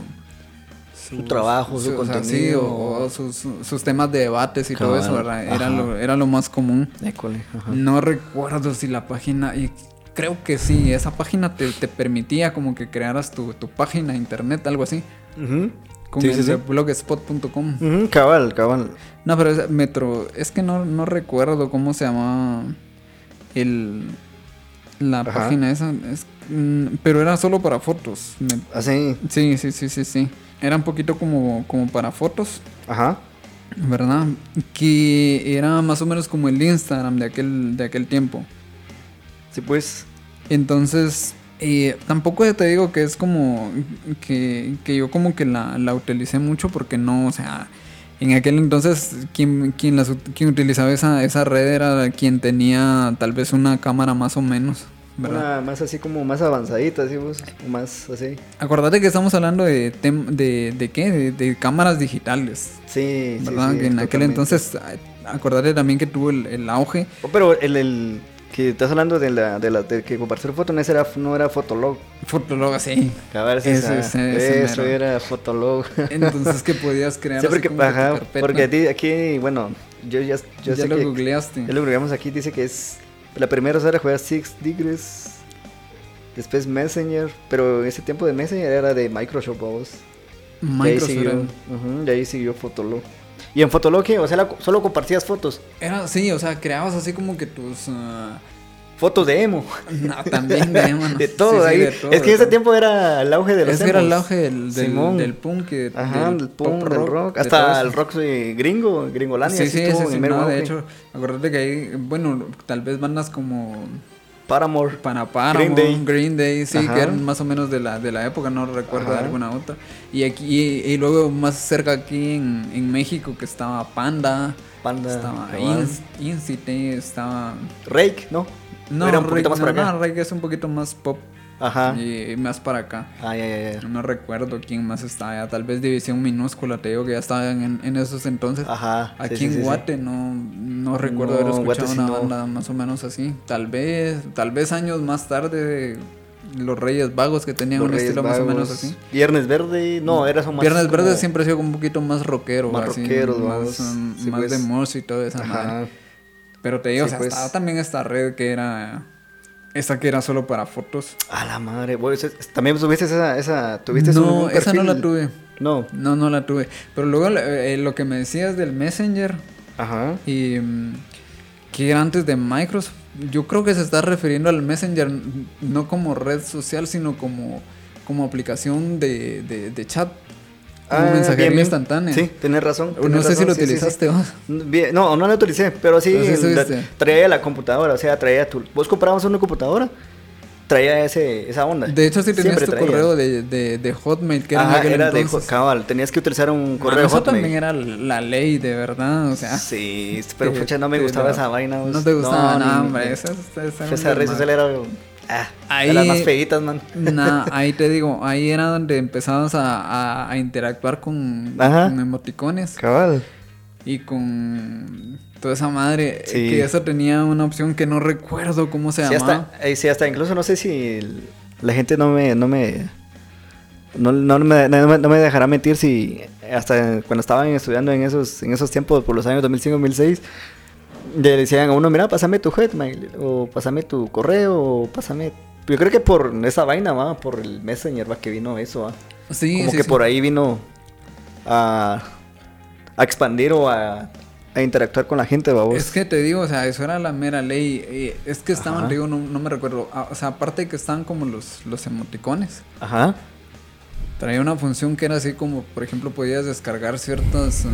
Su trabajo, su o sea, sí, contenido. o, o sus, sus temas de debates y todo eso, ¿verdad? Era lo, era lo más común. École. No recuerdo si la página, y creo que sí, esa página te, te permitía como que crearas tu, tu página de internet, algo así, Ujú. Con Sí, el sí, sí. blogspot.com. Cabal, cabal. No, pero es Metro, es que no, no recuerdo cómo se llamaba el la Ajá. página esa, es- mm, pero era solo para fotos. Me- Así, sí, sí, sí, sí, sí. Era un poquito como, como para fotos. ajá. ¿verdad? Que era más o menos como el Instagram de aquel, de aquel tiempo. Sí, pues. Entonces, eh, tampoco te digo que es como que, que yo como que la, la utilicé mucho porque no, o sea, en aquel entonces quien, quien, las, quien utilizaba esa, esa red era quien tenía tal vez una cámara más o menos, ¿verdad? Una más así como más avanzadita, así vos. Más así. Acordate que estamos hablando de, tem- de, de qué, de, de cámaras digitales, Sí, sí, ¿verdad? sí, que en aquel entonces, acordate también que tuvo el, el auge. Oh, pero el, el que estás hablando de la, de la de que compartir foto, no, era, no era Fotolog. Fotolog. Cabal, Ese, esa- ese eso era Fotolog. Entonces que podías crear Sí, porque, ajá, porque aquí, bueno, yo ya, yo ya sé lo que googleaste. ya lo googleamos aquí, dice que es La primera era jugar Six Degrees. Después Messenger. Pero ese tiempo de Messenger era de Microsoft, ahí Microsoft siguió, de ahí siguió Fotolog. Y en Fotolog, ¿qué? O sea, la- solo compartías fotos. era- sí, o sea, creabas así como que tus... ah, Fotos de emo. no, también de, emo, ¿no? (laughs) De todo sí, ahí. de todo, es que de en ese tiempo era el auge de los Es que era el auge del, del, Simón. del punk. y Ajá, del punk, del rock. de Hasta el rock eh, gringo, gringolandia. Sí, sí, sí, sí, no, de hecho, acuérdate que hay, bueno, tal vez bandas como Paramore. Para Paramore, Green Green Day. Day, sí, Ajá. que eran más o menos de la, de la época, no recuerdo Ajá. alguna otra. Y aquí, y, y luego más cerca aquí en, en México que estaba Panda, Panda, estaba Incite, estaba... Rake, ¿no? No, Era un poquito Rake- más para no, acá. no, Rake es un poquito más pop Ajá. y más para acá. Ay, ay, ay. No recuerdo quién más estaba allá, tal vez División Minúscula, te digo que ya estaban en, en esos entonces. Ajá. Aquí sí, en sí, sí. Guate no, no recuerdo No, haber escuchado Guate una banda más o menos así. Tal vez, tal vez años más tarde, los Reyes Vagos que tenían Los un Reyes estilo más o menos Vagos. así. Viernes Verde, no, era más. Viernes como- Verde siempre ha sido un poquito más rockero, Más así, rockeros, más, um, Sí, más pues. de Morse y madre. Ajá. Pero te digo, Sí, o sea, pues. estaba también esta red que era esa que era solo para fotos. A la madre, También tuviste esa. esa ¿Tuviste no, esa no la tuve. No. No, no la tuve. Pero luego eh, lo que me decías del Messenger, Ajá. Y mm, que era antes de Microsoft. Yo creo que se está refiriendo al Messenger no como red social, sino como, como aplicación de, de, de chat. Ah, mensajería bien, instantánea. Sí, tenés razón. No tenés sé si razón, lo sí, sí, sí. utilizaste vos. Bien, No, no lo utilicé, pero sí, sí la- traía la computadora, o sea, traía tu... Vos comprabas una computadora, traía ese, esa onda. De hecho, sí tenías Siempre tu traía. correo de, de, de Hotmail, que era Ajá, era de cabal, tenías que utilizar un correo eso Hotmail. también era la ley, de verdad. O sea, Sí, pero pucha, no me gustaba esa vaina. No te gustaba ni- nada, hombre. Esa, esa, esa red social era... Ah, Ahí- de las más feitas, man. Nah, (laughs) ahí te digo, ahí era donde empezabas a, a- a interactuar con, emoticones Cabal. y con toda esa madre. Sí. Que eso tenía una opción que no recuerdo cómo se Sí, llamaba. hasta, eh, sí, hasta incluso no sé si la gente no me... No me no, no me, no me- no me dejará mentir si hasta cuando estaban estudiando en esos, en esos tiempos, por los años 2005-2006, le decían a uno, mira, pásame tu Hotmail, o pásame tu correo, o pásame... Yo creo que por esa vaina, va, por el Messenger, va, que vino eso, va. Sí, Como sí, que sí. por ahí vino a, a expandir o a, a interactuar con la gente, vamos. Es que te digo, o sea, eso era la mera ley. eh, es que estaban, Ajá. digo, no, no me recuerdo. ah, O sea, aparte de que estaban como los, los emoticones. Ajá. Traía una función que era así como, por ejemplo, podías descargar ciertas eh,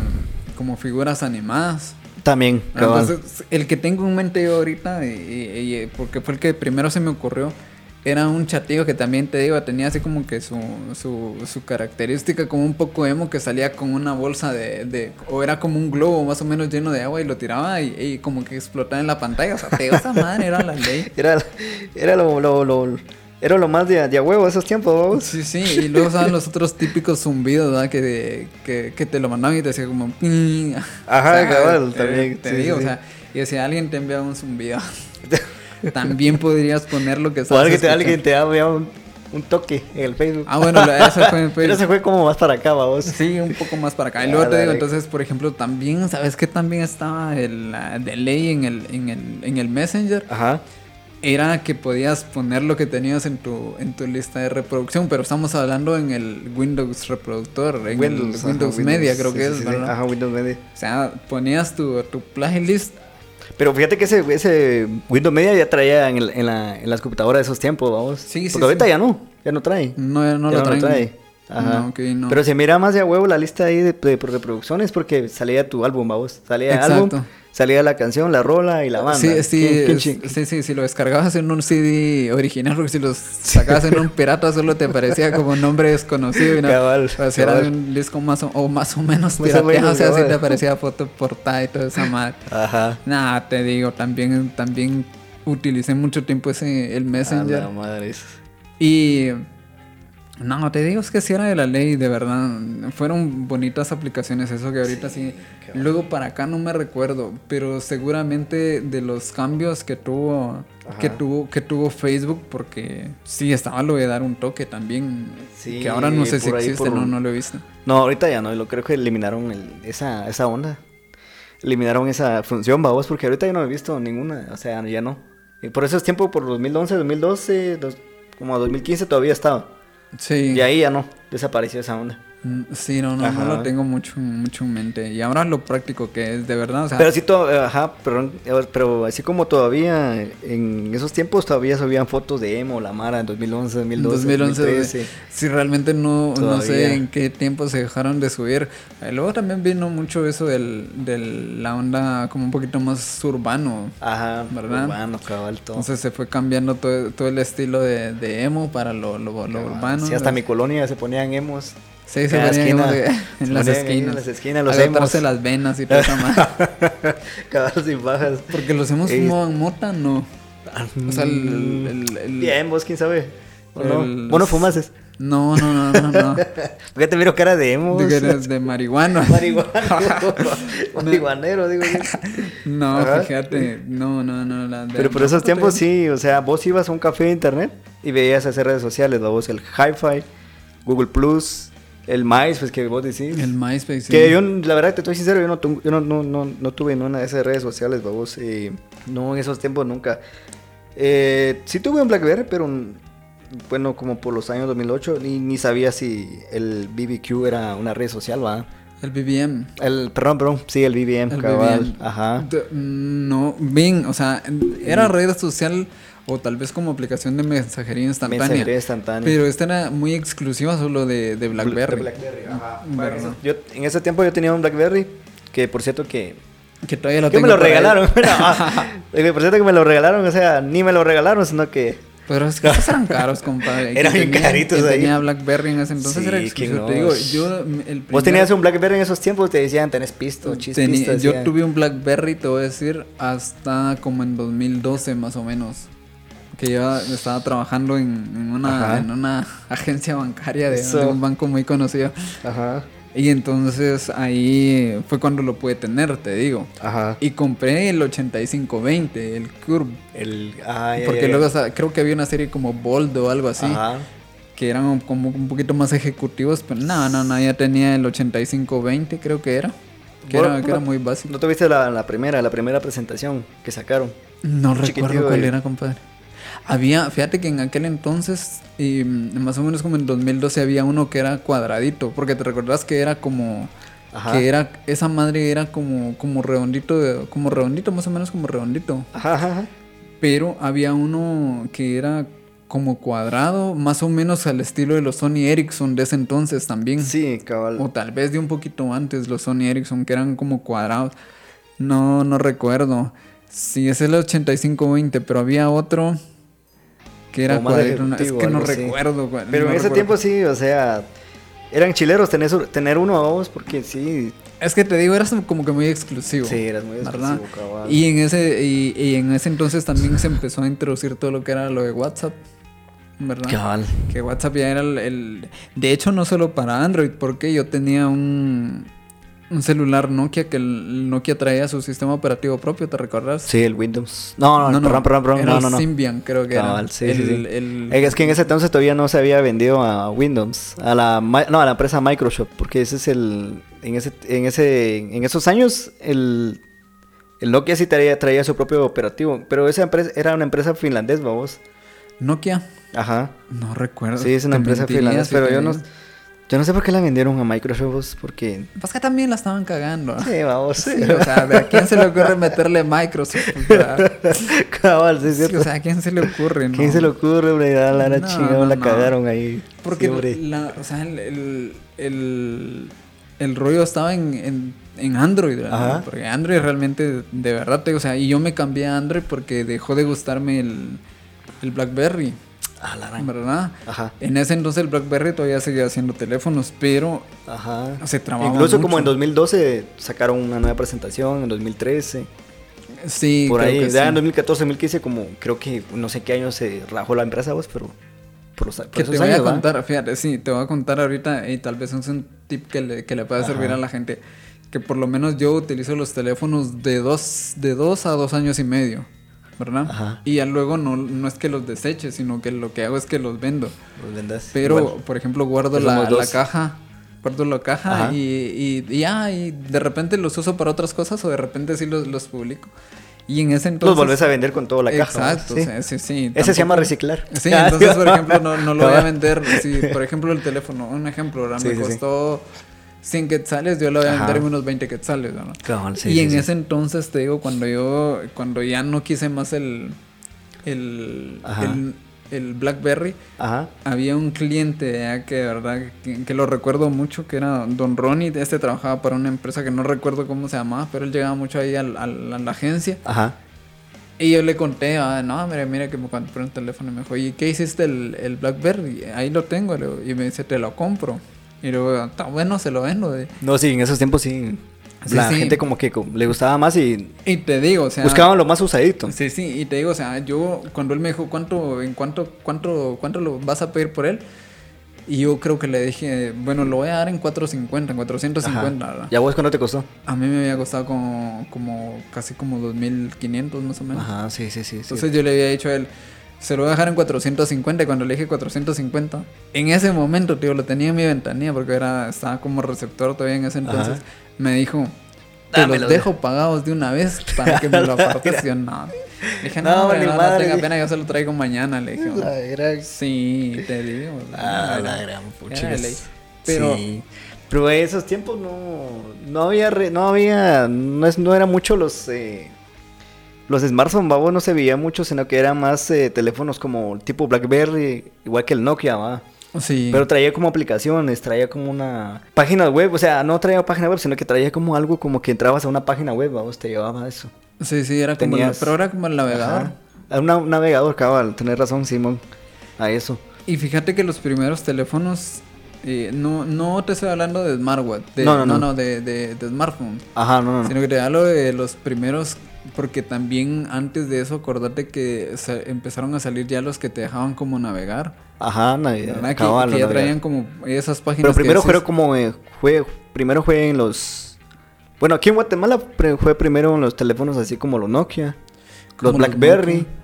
como figuras animadas. También. Entonces, el que tengo en mente yo ahorita, y, y- y- porque fue el que primero se me ocurrió, era un chatillo que también te digo, tenía así como que su, su, su característica como un poco emo que salía con una bolsa de, de- o era como un globo más o menos lleno de agua y lo tiraba y, y como que explotaba en la pantalla. O sea, te esa madre era la ley. (laughs) Era, era lo, lo, lo- era lo más de, de a huevo esos tiempos. Sí, sí, y luego estaban los otros típicos zumbidos, ¿verdad? Que, que, que te lo mandaban y te decía como... "Ping". Ajá, cabal, te- también, Te sí, digo, sí, o sea, y si alguien te envía un zumbido, (laughs) también podrías poner lo que O estás alguien te, alguien te ya un, un toque en el Facebook. Ah, bueno, eso fue en (laughs) Pero Facebook. se fue como más para acá, vamos. Sí, un poco más para acá. Y Ah, luego te digo, entonces, por ejemplo, también, ¿sabes qué? También estaba el la de ley en el, en el, en el Messenger. Ajá. Era que podías poner lo que tenías en tu, en tu lista de reproducción, pero estamos hablando en el Windows reproductor, en el ajá, Windows Media, creo sí, que sí, es, sí. ¿verdad? Ajá, Windows Media. O sea, ponías tu, tu playlist. Pero fíjate que ese, ese Windows Media ya traía en, el- en, la, en las computadoras de esos tiempos, vamos. Sí, sí, Porque ahorita ya no, ya no trae. No, no Ya lo traen. Ajá. No, ok, no. Pero se mira más de a huevo la lista ahí de, de reproducciones porque salía tu álbum, vamos. Salía el álbum, salía la canción, la rola y la banda. Sí, sí, Qué- es- sí, sí, si lo descargabas en un CD original, porque si lo sacabas en un (laughs) pirata solo te parecía como un nombre desconocido. Y no, Cabal, o sea, era cabal. un disco más o, o más o menos o pirateado, menos, o sea, sí cabal. te aparecía foto portada y toda esa madre. Ajá. Nada, te digo, también, también utilicé mucho tiempo ese, el A Messenger. la madre. Y no, te digo, es que sí era de la ley, de verdad. Fueron bonitas aplicaciones, eso que ahorita sí. Luego para acá no me recuerdo, pero seguramente de los cambios que tuvo, que tuvo, que tuvo Facebook, porque sí estaba lo de dar un toque también. Sí, que ahora no sé si existe, por- no, no lo he visto. No, ahorita ya no, lo creo que eliminaron el- esa, esa onda. Eliminaron esa función, babos, porque ahorita yo no he visto ninguna, o sea, ya no. Y por esos tiempos, por 2011, 2012, dos- como 2015 todavía estaba. Y ahí ya no, desapareció esa onda. Mm, Sí, no, no, no lo tengo mucho, mucho en mente. Y ahora lo práctico que es, de verdad, o sea, Pero sí, ajá, perdón, pero así como todavía en esos tiempos todavía subían fotos de emo, la Mara en 2011, 2012, 2011, 2013. sí, realmente no, no sé en qué tiempo se dejaron de subir. Eh, luego también vino mucho eso del, del la onda como un poquito más urbano. Ajá, ¿Verdad? urbano, cabal, todo. Entonces se fue cambiando todo, todo el estilo de, de emo para lo, lo, urbano. Sí, hasta mi colonia se ponían emos. Sí, se ponían esquina, se en las esquinas. en las esquinas, los Agarrarse las venas y toda esa madre. (laughs) cabal sin bajas. Porque los hemos fumaban mota, no. O sea, el... el, el- Bien, vos, quién sabe. ¿O no? el- Vos no fumases. No, no, no, no, no. (laughs) ¿Por qué te miro cara de emo? De, de marihuana. Marihuano. (laughs) Marihuanero, digo yo. No, Ajá. fíjate, no, no, no. la- Pero por esos tiempos sí, o sea, vos ibas a un café de internet y veías esas redes sociales, ¿no? vos el Hi-Fi, Google Plus, el MySpace, pues que vos decís. El MySpace. sí. Que yo, la verdad, te estoy sincero, yo no, tu- yo no, no, no, no tuve en una de esas redes sociales, vos. eh, no, en esos tiempos nunca. Eh, sí tuve un BlackBerry, pero mm, bueno, como por los años 2008, ni, ni sabía si el BBQ era una red social, ¿va? El BBM. El, perdón, perdón, sí, el BBM, El cabal, BBM. ajá. De- No, bien, o sea, era red social o tal vez como aplicación de mensajería instantánea. Mensajería instantánea. Pero esta era muy exclusiva solo de, de BlackBerry. De Blackberry, ajá. Bueno, ¿verdad? yo, en ese tiempo yo tenía un BlackBerry, que por cierto que... Que todavía lo Que tengo me lo regalaron. (laughs) No, (laughs) por cierto que me lo regalaron, o sea, ni me lo regalaron, sino que... Pero es que eran caros, compadre. (laughs) Eran bien caritos ahí. tenía BlackBerry en ese entonces Sí, era ¿quién exclusivo. Te digo, yo el Vos primer- tenías un BlackBerry en esos tiempos, te decían, tenés pisto, Tení- chispista. yo tuve un BlackBerry, te voy a decir, hasta como en 2012 más o menos. Que yo estaba trabajando en, en una, en una agencia bancaria de, un banco muy conocido. Ajá, Y entonces ahí fue cuando lo pude tener, te digo. ajá. Y compré el 8520, el Curve. El... Ah, ya, Porque ya, ya. luego o sea, creo que había una serie como Bold o algo así. Ajá. que eran como un poquito más ejecutivos, pero no, no, no, ya tenía el 8520 creo que era, que, Bueno, era, que era muy básico. ¿No tuviste la, la primera, la primera presentación que sacaron? No recuerdo cuál de- era, compadre. Había, fíjate que en aquel entonces, y, mm, más o menos como en 2012, había uno que era cuadradito, porque te recordás que era como, Ajá. que era, esa madre era como, como redondito, de- como redondito, más o menos como redondito. Ajá, ajá. Pero había uno que era como cuadrado, más o menos al estilo de los Sony Ericsson de ese entonces también. Sí, cabal. O tal vez de un poquito antes los Sony Ericsson que eran como cuadrados. No, no recuerdo. Sí, ese es el 8520, pero había otro que era Como más cuadradito. no, Es que no recuerdo. cuál- Pero no en ese recuerdo. tiempo sí, o sea, eran chileros tener, tener uno a vos, porque sí, Es que te digo, era como que muy exclusivo. sí, eras muy ¿verdad? exclusivo, cabal. Y en ese y, y en ese entonces también se empezó a introducir todo lo que era lo de WhatsApp, ¿verdad? Cabal. Que WhatsApp ya era el, el- De hecho, no solo para Android, porque yo tenía un, un celular Nokia que el Nokia traía su sistema operativo propio, ¿te recuerdas? Sí, el Windows. No, no, perdón, perdón, perdón, Era no, no, no. Symbian, creo que Cabal, era. sí, el, sí, el- Es que en ese entonces todavía no se había vendido a Windows, a la no, a la empresa Microsoft, porque ese es el en ese en ese en esos años el el Nokia sí traía, traía su propio operativo, pero esa empresa era una empresa finlandesa, vamos. Nokia. Ajá. No recuerdo. Sí, es una Te empresa finlandesa, si pero yo no. Yo no sé por qué la vendieron a Microsoft, porque Pues que también la estaban cagando. sí, vamos. Sí, o sea, ¿a quién se le ocurre meterle Microsoft? (laughs) Cabal, sí, es sí, cierto. o sea, ¿a quién se le ocurre? no? ¿Quién se le ocurre, hombre? Ya la, No, chingada no, la cagaron ahí. Porque Sí, la, o sea, el, el, el, el rollo estaba en, en, en Android, ¿verdad? Ajá. Porque Android realmente, de verdad, te- o sea, y yo me cambié a Android porque dejó de gustarme el, el BlackBerry, Ah, la ¿verdad? Ajá. En ese entonces el BlackBerry todavía seguía haciendo teléfonos, pero Ajá. se trababa Incluso mucho. como en 2012 sacaron una nueva presentación, en 2013. sí, por creo ahí, que ya sí. en 2014, 2015, como creo que no sé qué año se rajó la empresa, vos, pero por, los, por Que esos te voy años, a contar, fíjate, sí, te voy a contar ahorita y tal vez es un tip que le, que le pueda servir a la gente. Que por lo menos yo utilizo los teléfonos de dos, de dos a dos años y medio, ¿verdad? Ajá. Y ya luego no, no es que los deseche, sino que lo que hago es que los vendo. Los vendas. Pero, Igual. por ejemplo, guardo la, la caja. Guardo la caja y, y, y ya, y de repente los uso para otras cosas o de repente sí los, los publico. Y en ese entonces... Los volvés a vender con toda la caja. Exacto, ¿sí? o sea, sí, sí. Ese se llama reciclar. Sí, (laughs) entonces, por ejemplo, no, no lo voy a vender. Si, por ejemplo, el teléfono, un ejemplo, ¿verdad? Me sí, sí. Costó 100 quetzales, yo lo voy a vender en unos 20 quetzales, ¿verdad? Cabal, sí, y sí, en sí. ese entonces, te digo, cuando yo, cuando ya no quise más el, el, el, el BlackBerry, Ajá. había un cliente ya que de verdad que, que lo recuerdo mucho que era Don Ronnie este trabajaba para una empresa que no recuerdo cómo se llamaba pero él llegaba mucho ahí a la agencia Ajá. y yo le conté ah, no mira mira que me compré un teléfono y me dijo y qué hiciste el, el BlackBerry ahí lo tengo le y me dice te lo compro y luego está bueno se lo vendo de- No, sí, en esos tiempos sí. Sí, la sí. gente como que le gustaba más y y te digo o sea buscaban lo más usadito. Sí, sí, y te digo, o sea, yo cuando él me dijo cuánto, en cuánto, cuánto, cuánto lo vas a pedir por él, y yo creo que le dije, bueno, lo voy a dar en 450, en 450, Ajá. ¿verdad? ¿Ya vos cuánto te costó? A mí me había costado como, como casi como 2500 más o menos. Ajá, sí, sí, sí. sí. Entonces yo le había dicho a él, se lo voy a dejar en 450 y cuando le dije 450, en ese momento, tío, lo tenía en mi ventanilla porque era, estaba como receptor todavía en ese entonces, Ajá. me dijo, te Dámelo. los dejo pagados de una vez para que me lo (laughs) apartes. Yo, no. Le dije, no, No, hombre, no, no tenga pena, yo se lo traigo mañana. Le dije, La gran- sí, te digo. Ah, la gran era puchica. de ley. Pero, Sí. Pero en esos tiempos no, no había, re- no había, no, es- no era mucho los, eh, los smartphones, babo, no se veía mucho, sino que eran más eh, teléfonos como tipo BlackBerry, igual que el Nokia, va. sí. Pero traía como aplicaciones, traía como una página web, o sea, no traía página web, sino que traía como algo como que entrabas a una página web, vamos, te llevaba a eso. sí, sí, era como, el- tenías- pero era como el navegador. Ajá. Era una- un navegador, cabal, tenés razón, Simón, a eso. Y fíjate que los primeros teléfonos, eh, no, no te estoy hablando de smartwatch, de, No, no, no, no. de, de, de smartphone, Ajá, no, no, no. sino que te hablo de los primeros, porque también antes de eso, acordate que empezaron a salir ya los que te dejaban como navegar, Ajá, navegador, ¿verdad? Que- cabal, que, ya traían como esas páginas. Pero que primero decís- fue como eh, fue primero fue en los bueno, aquí en Guatemala fue primero en los teléfonos así como los Nokia, los los BlackBerry. Nokia.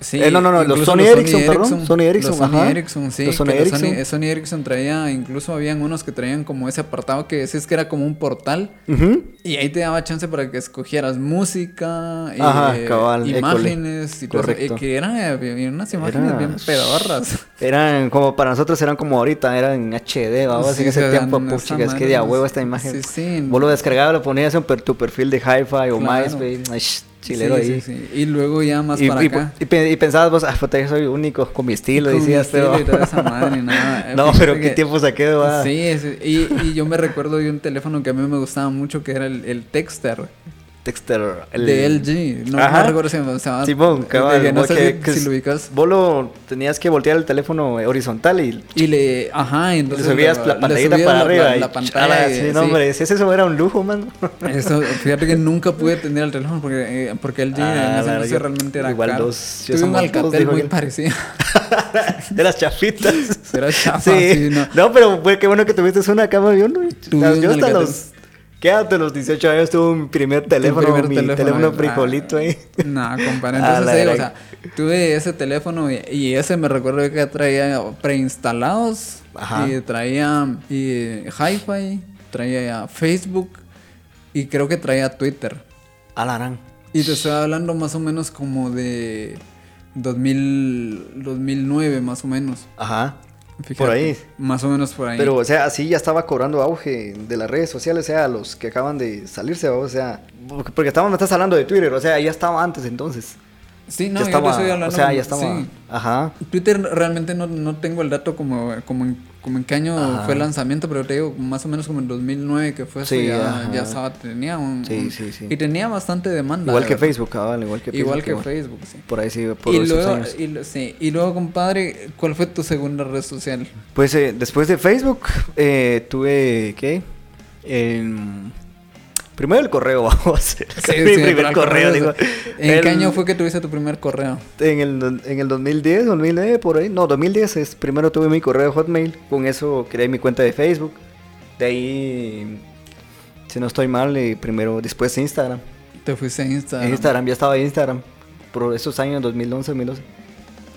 Sí, Eh, no, no, no, los Sony Ericsson, perdón, Sony Ericsson, Los Sony ajá. Ericsson, sí. Los Sony Ericsson. Sony, Sony Ericsson traía, incluso habían unos que traían como ese apartado que decías que era como un portal. Ujú. Y ahí te daba chance para que escogieras música, Ajá, eh, cabal, imágenes y todo eso, correcto. y que eran eh, bien- unas imágenes Era- bien pedorras. (laughs) Eran como para nosotros eran como ahorita, eran en HD, vamos, Sí, en ese se tiempo, dan puchica, esa es que de huevo esta imagen. Sí, sí. Vos lo descargabas, lo ponías en per- tu perfil de Hi-Fi o Claro. MySpace, chilero Sí, ahí. sí, sí. Y luego ya más Y, para y- acá. y pe- y pensabas vos, ah, puta, yo soy único con mi estilo, Con mi decías, estilo y toda esa madre, nada. (laughs) no, Fíjate pero qué tiempo saqué, va. Sí, sí, y, y yo me recuerdo de un teléfono que a mí me gustaba mucho que era el, el Texter Texter. el- de LG. No, no recuerdo si se llamaba. Simón, de cabal, que no sé si- lo ubicas. Vos lo tenías que voltear el teléfono horizontal y Y le. Ajá, entonces. le subías la pantallita para arriba. La, y la pantalla. chala, sí, no, sí. hombre, si eso era un lujo, man. Eso, fíjate que nunca pude tener el teléfono porque, eh, porque LG Ah, en ese entonces realmente era igual caro. dos, yo Tuve un Alcatel muy parecido. (laughs) de las chafitas. Era chafa, sí. sí, no. no. pero qué bueno que tuviste una cama. Yo, no, yo hasta los. ¿Qué? Hasta los 18 años tuve mi primer teléfono, primer mi teléfono, teléfono, frijolito ahí. No, (laughs) compadre. Entonces, digo, o sea, tuve ese teléfono y, y ese me recuerdo que traía preinstalados. Ajá. Y traía y, Hi-Fi, traía Facebook y creo que traía Twitter. Alarán. Y te estoy hablando más o menos como de 2000, 2009, más o menos. Ajá. Fíjate, Por ahí. Más o menos por ahí. Pero, o sea, así ya estaba cobrando auge de las redes sociales, o sea, los que acaban de salirse, o sea, porque estamos, me estás hablando de Twitter, o sea, ya estaba antes entonces. sí, no, ya yo estaba, te estoy hablando. o sea, ya estaba, sí. ajá. Twitter realmente no, no tengo el dato como, como, en, como en qué año Ajá. fue el lanzamiento, pero te digo, más o menos como en 2009 que fue eso, Sí, ya, ya estaba, tenía un, Sí, sí, sí. Y tenía bastante demanda. Igual que. Facebook, cabal, igual que Igual que. Facebook, sí. Por ahí sí, por Y esos luego, años. y, sí, y luego, compadre, ¿cuál fue tu segunda red social? Pues eh, después de Facebook, eh, tuve, ¿qué? Primero el correo, (laughs) vamos. Sí, Mi sí, primer correo, digo. ¿En qué año fue que tuviste tu primer correo? En el, en el 2010, 2009, por ahí. No, 2010 es. Primero tuve mi correo de Hotmail. Con eso creé mi cuenta de Facebook. De ahí, si no estoy mal, eh, primero, después Instagram. Te fuiste a Instagram. Instagram, ya estaba en Instagram. Por esos años, 2011, 2012.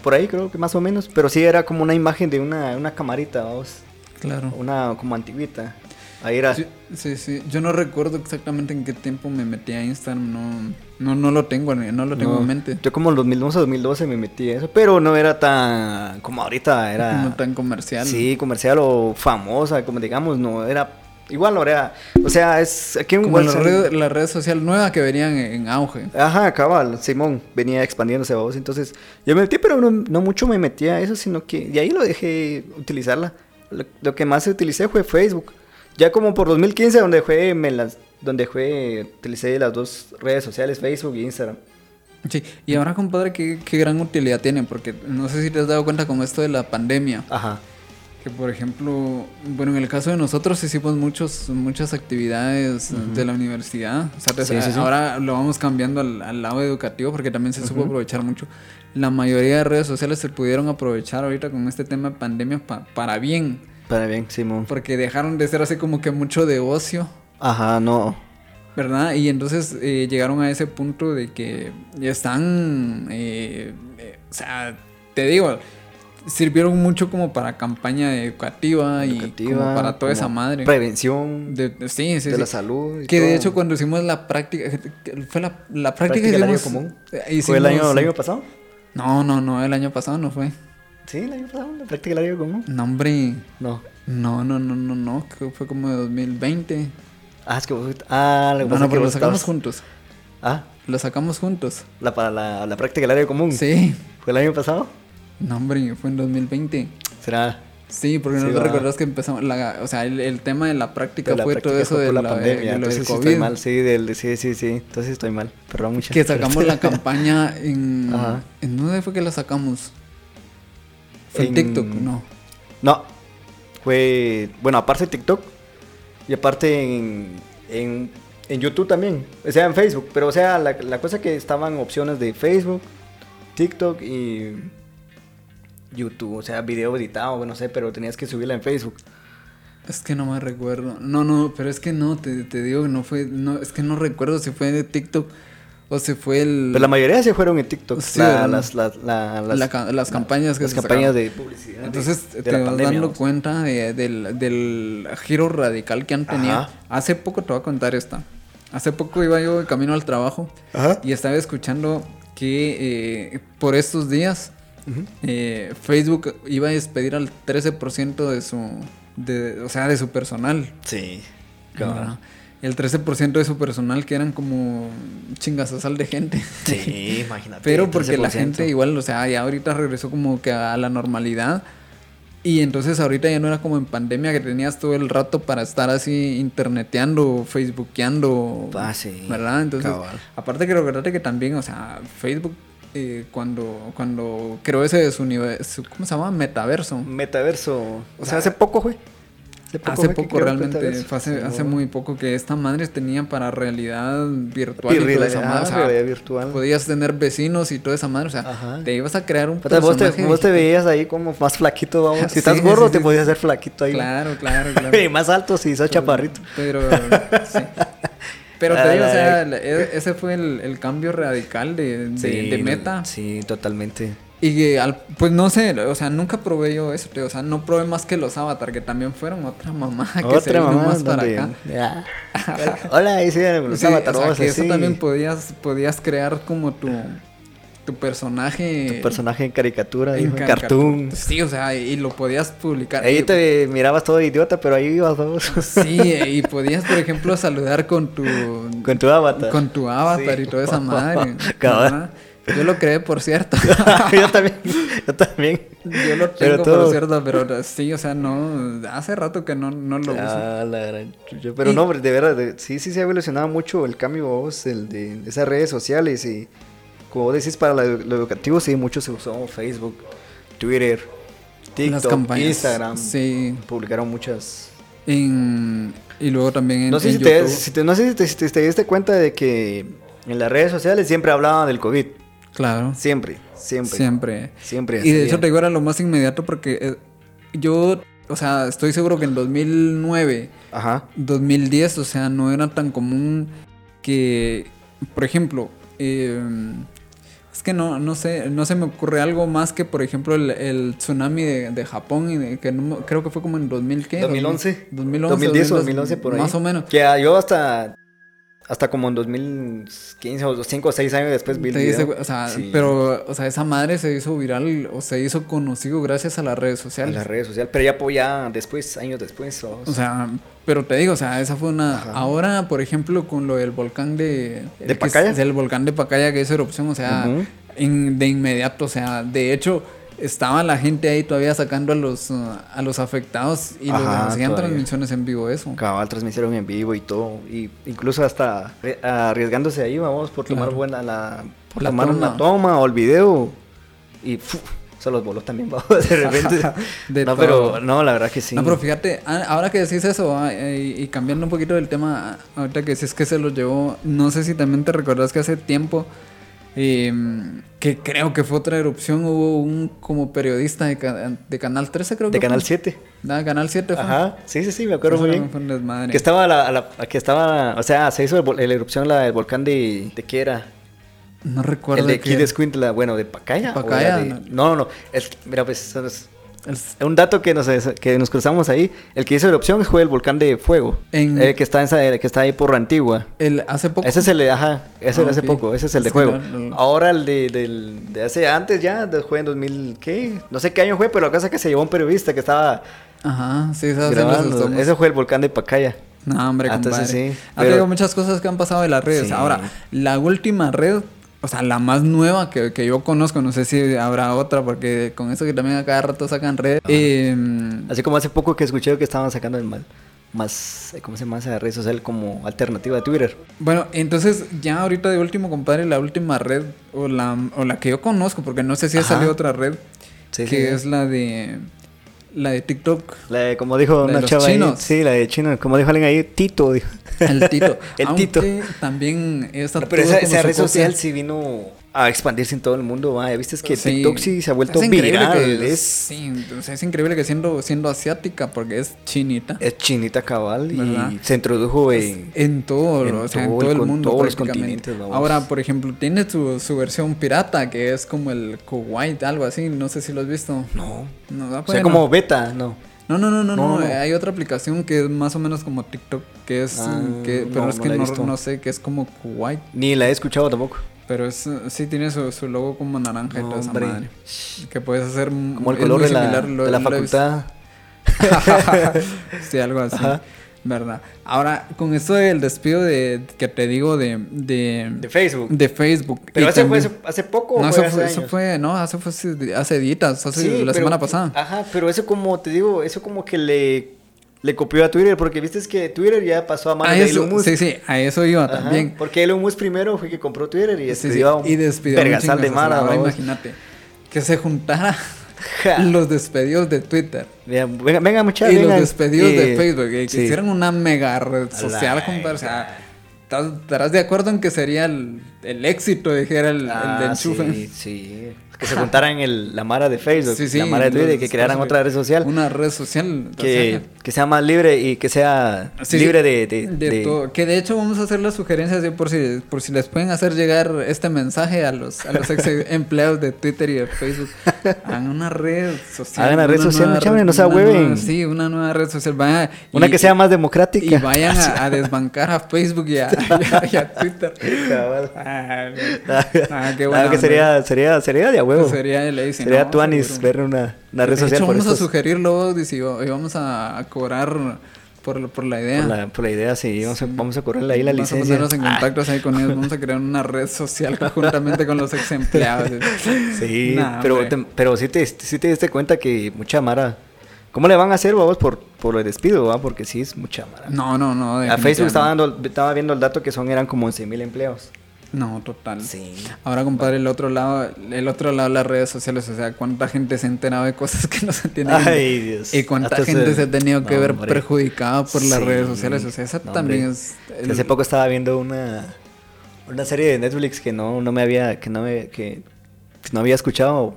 Por ahí creo que más o menos. Pero sí era como una imagen de una, una camarita, vamos. Claro. Una como antiguita. Ahí era. Sí, sí, sí. Yo no recuerdo exactamente en qué tiempo me metí a Instagram. No, no, no lo tengo, no lo tengo No, en mente. Yo como en 2011, 2012 me metí a eso, pero no era tan como ahorita, era No tan comercial. sí, comercial o famosa, como digamos, no era igual era, o sea, es aquí en la red, la red social nueva que venían en, auge. Ajá, cabal, Simón venía expandiéndose a vos, entonces yo me metí, pero no, no mucho me metí a eso, sino que de ahí lo dejé utilizarla. Lo, lo que más utilicé fue Facebook. Ya como por 2015, donde fue, me las, donde fue, utilicé las dos redes sociales, Facebook y Instagram. Sí. Y ahora, compadre, ¿qué, qué gran utilidad tienen. Porque no sé si te has dado cuenta con esto de la pandemia. Ajá. Que por ejemplo, bueno, en el caso de nosotros hicimos muchos, muchas actividades de la universidad. O sea, Sí, sí, sí. ahora lo vamos cambiando al, al lado educativo porque también se supo aprovechar mucho. La mayoría de redes sociales se pudieron aprovechar ahorita con este tema de pandemia pa- para bien. Para bien, Simón. Porque dejaron de ser así como que mucho de ocio. Ajá, no. ¿verdad? Y entonces eh, llegaron a ese punto de que ya están, eh, eh, o sea, te digo, sirvieron mucho como para campaña educativa, y como para toda esa madre. Prevención De- sí, sí, de sí. la salud. y Que de hecho cuando hicimos la práctica, fue la, la práctica, Práctica año hicimos- común. eh, ¿Fue el año, hicimos- el año pasado? No, no, no, el año pasado no fue. Sí, el año pasado, la práctica del año común. No, hombre, No. no, no, no, no, no, creo que fue como de 2020. Ah, es que vos. Ah, lo que No, no, pero lo sacamos juntos. Ah, Lo sacamos juntos. la, para la, la práctica del área común. Sí. ¿Fue el año pasado? No, hombre, fue en 2020. Será. Sí, porque Sí, no te va. recuerdas que empezamos, la, o sea, el, el tema de la práctica la fue práctica todo eso de la, la pandemia. de lo entonces del sí COVID. estoy mal. Sí, del, sí, sí, sí. Entonces estoy mal. Perdón, muchas Que sacamos la campaña en... (laughs) Ajá. ¿En dónde fue que la sacamos? Fue en, TikTok, no. No. Fue. Bueno, aparte TikTok. Y aparte en. En, en YouTube también. O sea, en Facebook. Pero, o sea, la, la cosa que estaban opciones de Facebook, TikTok y. YouTube. O sea, video editado, no sé, pero tenías que subirla en Facebook. Es que no me recuerdo. No, no, pero es que no, te, te digo que no fue... No, es que no recuerdo si fue de TikTok o si fue el... Pero la mayoría se fueron en TikTok. Sí, las, las, la- las, la ca- las campañas que las se campañas sacaron. de publicidad. de- Entonces de te la vas pandemia, dando vamos. cuenta de- del, del giro radical que han tenido. Ajá. Hace poco te voy a contar esta. Hace poco iba yo de camino al trabajo Ajá. y estaba escuchando que eh, por estos días eh, Facebook iba a despedir al 13% de su, de, o sea, de su personal. Sí. ¿verdad? El 13% de su personal que eran como chingasasal de gente. Sí, (laughs) imagínate. Pero porque la 13%. gente igual, o sea, ya ahorita regresó como que a la normalidad. Y entonces ahorita ya no era como en pandemia que tenías todo el rato para estar así interneteando, facebookeando. Ah, sí, ¿Verdad? Entonces, cabal. aparte que recordate que también, o sea, Facebook eh, cuando, cuando creó ese de su- ¿cómo se llama? Metaverso. Metaverso. O sea, sea, hace poco, güey. Hace poco realmente, fue hace, hace muy poco que esta madre tenía para realidad virtual y, realidad- esa madre. o sea, realidad virtual. Podías tener vecinos y toda esa madre, o sea, Ajá. te ibas a crear un O sea, vos, te, personaje. vos te veías ahí como más flaquito, vamos. (laughs) Si estás sí, sí, te podías hacer flaquito ahí. Claro, claro, (laughs) claro. Y más alto si sos chaparrito. Pero, (laughs) sí. Pero te digo, o sea, e- ese fue el, el cambio radical de, de, de meta. Sí, totalmente. Y al, pues no sé, o sea, nunca probé yo eso, tío, o sea, no probé más que los Avatar, que también fueron otra mamá que se Otra vino mamá. más para acá. Ya. Hola, ahí sí, los Sí, o sea, que eso también podías, podías crear como tu, tu personaje. Tu personaje en caricatura, en cartoon. Sí, o sea, y lo podías publicar. Ahí te mirabas todo idiota, pero ahí ibas vamos. Sí, y podías, por ejemplo, saludar con tu... Con tu avatar. Con tu avatar Sí. y toda esa (laughs) madre. Cabal. Yo lo creé, por cierto. (laughs) yo también, yo también. Yo lo Pero tengo, todo- por cierto, pero sí, o sea, no... Hace rato que no, no lo uso. Ah, la gran chucha. Pero Y- no, de verdad, de- sí, sí se ha evolucionado mucho el cambio, vos, el de, esas redes sociales y como vos decís, para lo, lo educativo, sí, mucho se usó Facebook, Twitter, TikTok. Instagram. Sí. Publicaron muchas. En- y luego también en, No sé, en si te, si te- no sé te- si te diste cuenta de que en las redes sociales siempre hablaban del COVID. Claro. Siempre, siempre. Siempre. Siempre. Y de hecho te digo era lo más inmediato porque eh, yo, o sea, estoy seguro que en 2009, Ajá. 2010, o sea, no era tan común que, por ejemplo, eh, Es que no, no sé, no se me ocurre algo más que, por ejemplo, el, el tsunami de, de Japón, y de- que no creo que fue como en 2000, ¿qué? 2011. 2011, 2010 o 2012, 2011 por ahí. Más o menos. Que ah, yo hasta hasta como en 2015 o 5 o 6 años después vi el Te dice, video. o sea, Sí, pero, o sea, esa madre se hizo viral o se hizo conocido gracias a las redes sociales. las redes sociales, pero ya po- ya después, años después. o- O sea, pero te digo, o sea, esa fue una. Ajá. Ahora, por ejemplo, con lo del volcán de. ¿De que es- Pacaya? Del volcán de Pacaya que hizo erupción, o sea, Ujú. in- de inmediato, o sea, de hecho. Estaba la gente ahí todavía sacando a los, uh, a los afectados y los Ajá, hacían todavía. transmisiones en vivo eso. Cabal transmitieron en vivo y todo. Y incluso hasta arriesgándose ahí, vamos, por tomar Claro. buena la. Por La tomar toma. una toma o el video. Y fu, se los voló también, (laughs) vamos, de repente. (laughs) De no, todo. pero no, la verdad que sí. No, pero fíjate, ahora que decís eso ah, eh, y cambiando un poquito del tema, ahorita que decís que se lo llevó, no sé si también te recordás que hace tiempo, eh, que creo que fue otra erupción, hubo un como periodista de, de Canal 13, creo que de Canal fue. 7. Ah, Canal 7 fue. Ajá, sí, sí, sí, me acuerdo muy bien. Que estaba la, la- que estaba, o sea, se hizo la erupción la, del volcán de, de qué era? No recuerdo. el de Kid Escuintla, bueno, de Pacaya. Pacaya, de- no. no, no, es- mira, pues un dato que nos, que nos cruzamos ahí. El que hizo erupción fue el volcán de Fuego, En- el que está en que está ahí por Antigua. el- hace poco. Ese es el de, ajá, ese hace poco, ese es el de Es que juego. no- no- Ahora el de, del, de hace antes ya, fue en 2000, ¿qué? No sé qué año fue, pero la cosa es que se llevó un periodista que estaba Ajá, sí, grabando. Ese fue el volcán de Pacaya. No, hombre, Ah, entonces compadre. sí, digo, muchas cosas que han pasado de las redes. Sí. Ahora, la última red, o sea, la más nueva que, que yo conozco, no sé si habrá otra, porque con eso que también a cada rato sacan redes. eh, Así como hace poco que escuché que estaban sacando el mal, más, ¿cómo se llama esa red social como alternativa a Twitter? bueno, entonces ya ahorita de último, compadre, la última red, o la, o la que yo conozco, porque no sé si ha salido otra red, Sí, que sí. es la de, la de TikTok. La de, como dijo La de una los chava ahí, chinos. sí, la de chino, como dijo alguien ahí, Tito, dijo. El Tito. (laughs) El Aunque Tito. también esta No, pero esa, esa red social sí vino a expandirse en todo el mundo, ¿va? Viste es que Sí. TikTok sí se ha vuelto Es viral, que- es, Sí, es increíble que siendo, siendo asiática, porque es chinita. es chinita cabal ¿Verdad? y se introdujo en... En todo, en o sea, en todo el mundo. todos los continentes, vamos. Ahora, por ejemplo, tiene su, su versión pirata, que es como el Kuwait, algo así. No sé si lo has visto. No, No, ah, o sea, bueno. como beta, no. no, no, no, no, No, no, no. Hay otra aplicación que es más o menos como TikTok, que es. Ah, que, pero no, es no que no, no sé, que es como Kuwait. Ni la he escuchado tampoco. Pero es, sí tiene su, su logo como naranja y toda esa madre. Que puedes hacer. Como el color de la, similar, lo- de la facultad. (laughs) sí, algo así. Ajá. ¿Verdad? Ahora, con esto del despido de que te digo de, de, De Facebook. de Facebook. Pero ese fue hace, hace poco. o No, fue eso hace fue, eso años? fue, no, eso fue hace, hace días, hace Sí, la pero- semana pasada. Ajá, pero eso como te digo, eso como que le, le copió a Twitter, porque viste es que Twitter ya pasó a manos A de Elon Musk. sí, sí, a eso iba Ajá, también. Porque Elon Musk primero fue que compró Twitter y Sí, sí, despidió a un y despidió un de mara, Ahora imagínate que se juntara Ja. (laughs) los despedidos de Twitter Venga, venga muchachos. y los despedidos de Facebook, que sí. hicieran una mega red social, ¿estás- ¿estarás de acuerdo en que sería el, el éxito, dijera el, el de Ah, enchufe? sí, sí. Que se juntaran el, la mara de Facebook, Sí, sí, la mara de Twitter, y que crearan los- otra red social. Una red social. Que, sea, que sea más libre y que sea Sí, libre de... de, de de- todo. Que de hecho vamos a hacer las sugerencias de por si, por si les pueden hacer llegar este mensaje a los, a los ex (laughs) empleados de Twitter y de Facebook. Hagan una red social. Hagan una red social, nueva no se una ahueven. nueva- Sí, una nueva red social. Vaya, Una y- que sea más Y democrática. vayan a, (laughs) a desbancar a Facebook y a, (laughs) y a- y a Twitter. Cabal. Ah, Ah, ah, ah, que sería, sería, sería de a huevo. Sería de ley, si no, sería vamos a tuanis ver un- ver una, una red De social hecho, por, vamos a estos- sugerirlo, dice, y vamos a, a cobrar por, por la idea. por, la, por la idea, sí. Vamos a, vamos a correrle ahí la Vamos a licencia. ponernos en Ah, contactos ahí con ellos. Vamos a crear una red social (laughs) conjuntamente con los ex empleados. sí, Nah, pero, te- pero sí te, sí te diste cuenta que mucha mara... ¿Cómo le van a hacer, vamos, por, por el despido, va? Porque sí es mucha mara. No, no, no. a Facebook estaba, dando, estaba viendo el dato que son eran como 11 mil empleos. No, total. Sí. Ahora, compadre, el otro lado, el otro lado de las redes sociales, o sea, cuánta gente se ha enterado de cosas que no se tienen. Ay, Dios. Y cuánta Hasta gente se- se ha tenido que ver hombre. perjudicada por las redes sociales. O sea, esa No, también hombre. es. Hace poco estaba viendo una, una serie de Netflix que no, no me había, que no me, que no había escuchado.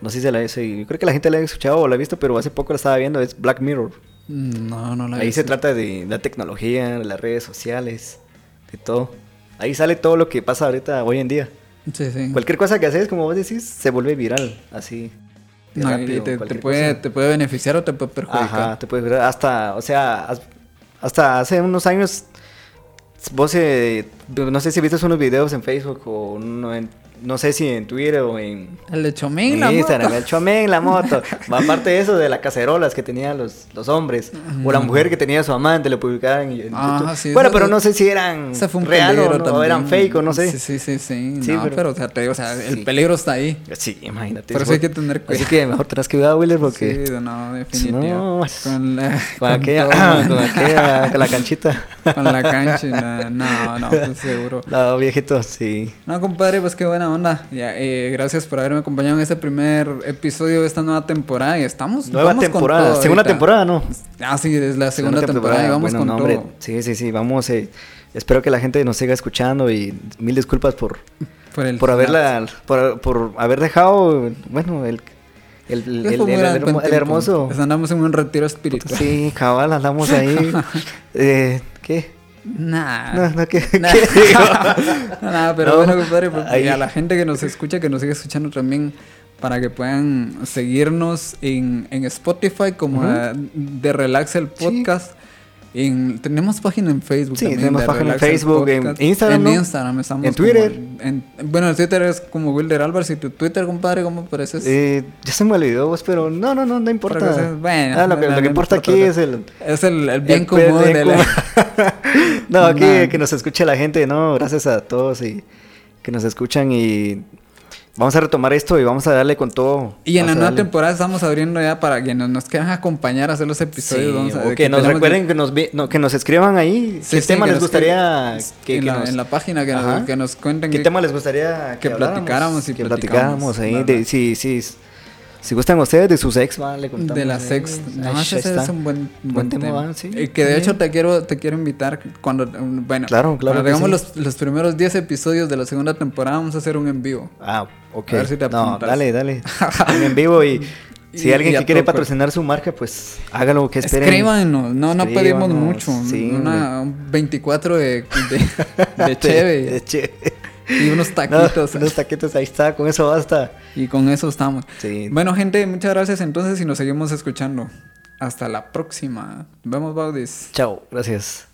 No sé si la si- yo creo que la gente la ha escuchado o la ha visto, pero hace poco la estaba viendo, es Black Mirror. No, no la Ahí se trata de la tecnología, de las redes sociales, de todo. Ahí sale todo lo que pasa ahorita hoy en día. Sí, sí. Cualquier cosa que haces, como vos decís, se vuelve viral, así. No, y te, te puede, te puede beneficiar o te puede perjudicar. Ajá, te puedes ver hasta, o sea, as- hasta hace unos años, vos, eh, no sé si viste unos videos en Facebook o no, en- no sé si en Twitter o en, El de Chomín, la en Instagram, moto. el chomén, la moto. Aparte de eso, de las cacerolas que tenían los, los hombres, o la mujer que tenía a su amante, lo publicaban en Ah, YouTube. sí, bueno, pero no sé si eran real o, no, o eran fake o no sé. Sí, sí, sí, sí. Sí, no, pero- pero, o sea, te digo, o sea, el peligro está ahí. Sí, imagínate. Por eso hay que tener Así cuidado. que mejor tenés cuidar, Willer, porque... Sí, no, definitivo. con la, (laughs) Con con aquella, (laughs) con aquella, con la canchita. con la cancha, no, no, no, pues seguro. (laughs) No, viejito, sí. No, compadre, pues qué buena onda. Ya, eh, gracias por haberme acompañado en este primer episodio de esta nueva temporada. Y estamos. Nueva vamos con temporada, todo segunda ahorita. temporada, ¿no? Ah, sí, es la segunda, temporada, y vamos Bueno, con no, todo. hombre, Sí, sí, sí, vamos. eh, espero que la gente nos siga escuchando y mil disculpas por, Por, el por haberla, por, por haber dejado, bueno, el, el, hermoso. Pues andamos en un retiro espiritual. Sí, cabal, andamos ahí. (laughs) eh, ¿Qué? Nah. No, no, ¿qué? (laughs) Nah. qué digo? (laughs) Nah, pero No, bueno, compadre, pues, a la gente que nos escucha, que nos sigue escuchando también, para que puedan seguirnos en, en Spotify como eh, de Relax el podcast. En, tenemos página en Facebook. Sí, también, tenemos página en Facebook, en. Instagram, En. Instagram estamos. En Twitter. en- bueno, el Twitter es como Wilder Álvarez. ¿Y tu Twitter, compadre, cómo pareces? Eh, ya se me olvidó, vos, pero no, no, no, no importa. Bueno, Ah, lo que, lo importa aquí es el, es el, el bien El común. bien de la- (laughs) no, (laughs) aquí Man. que nos escuche la gente, ¿no? Gracias a todos y que nos escuchan y vamos a retomar esto y vamos a darle con todo. Y en la Vamos a nueva darle. temporada estamos abriendo ya para quienes nos quieran acompañar a hacer los episodios. Sí, vamos a o ver que nos recuerden, que nos, vi- no, que nos escriban ahí. Sí, ¿Qué sí, tema que les nos- gustaría que, en, que la, nos, en la página que nos, que nos cuenten ¿Qué que- tema les gustaría que platicáramos y que platicáramos, ahí? De, si, si, si gustan ustedes de sus ex, va, le contamos. de la ahí. sex. No, ese es un buen, Buen tema, ¿va? Sí, Y que de hecho te quiero, te quiero invitar cuando, bueno, Claro, claro tengamos sí. los, los primeros 10 episodios de la segunda temporada, vamos a hacer un en vivo. Ah, ok. A ver si te no, apuntas. dale, dale. (laughs) en vivo y si Y- alguien y que quiere patrocinar su marca, pues hágalo que esperen. Escríbanos, no, no pedimos mucho. sí, una, un 24 de, de, de cheve (laughs) De cheve. Y unos (laughs) No, taquitos. unos taquitos, ahí está, con eso basta. Y con eso estamos. Sí. Bueno, gente, muchas gracias entonces y nos seguimos escuchando. Hasta la próxima. Vemos, Baudis. Chao, gracias.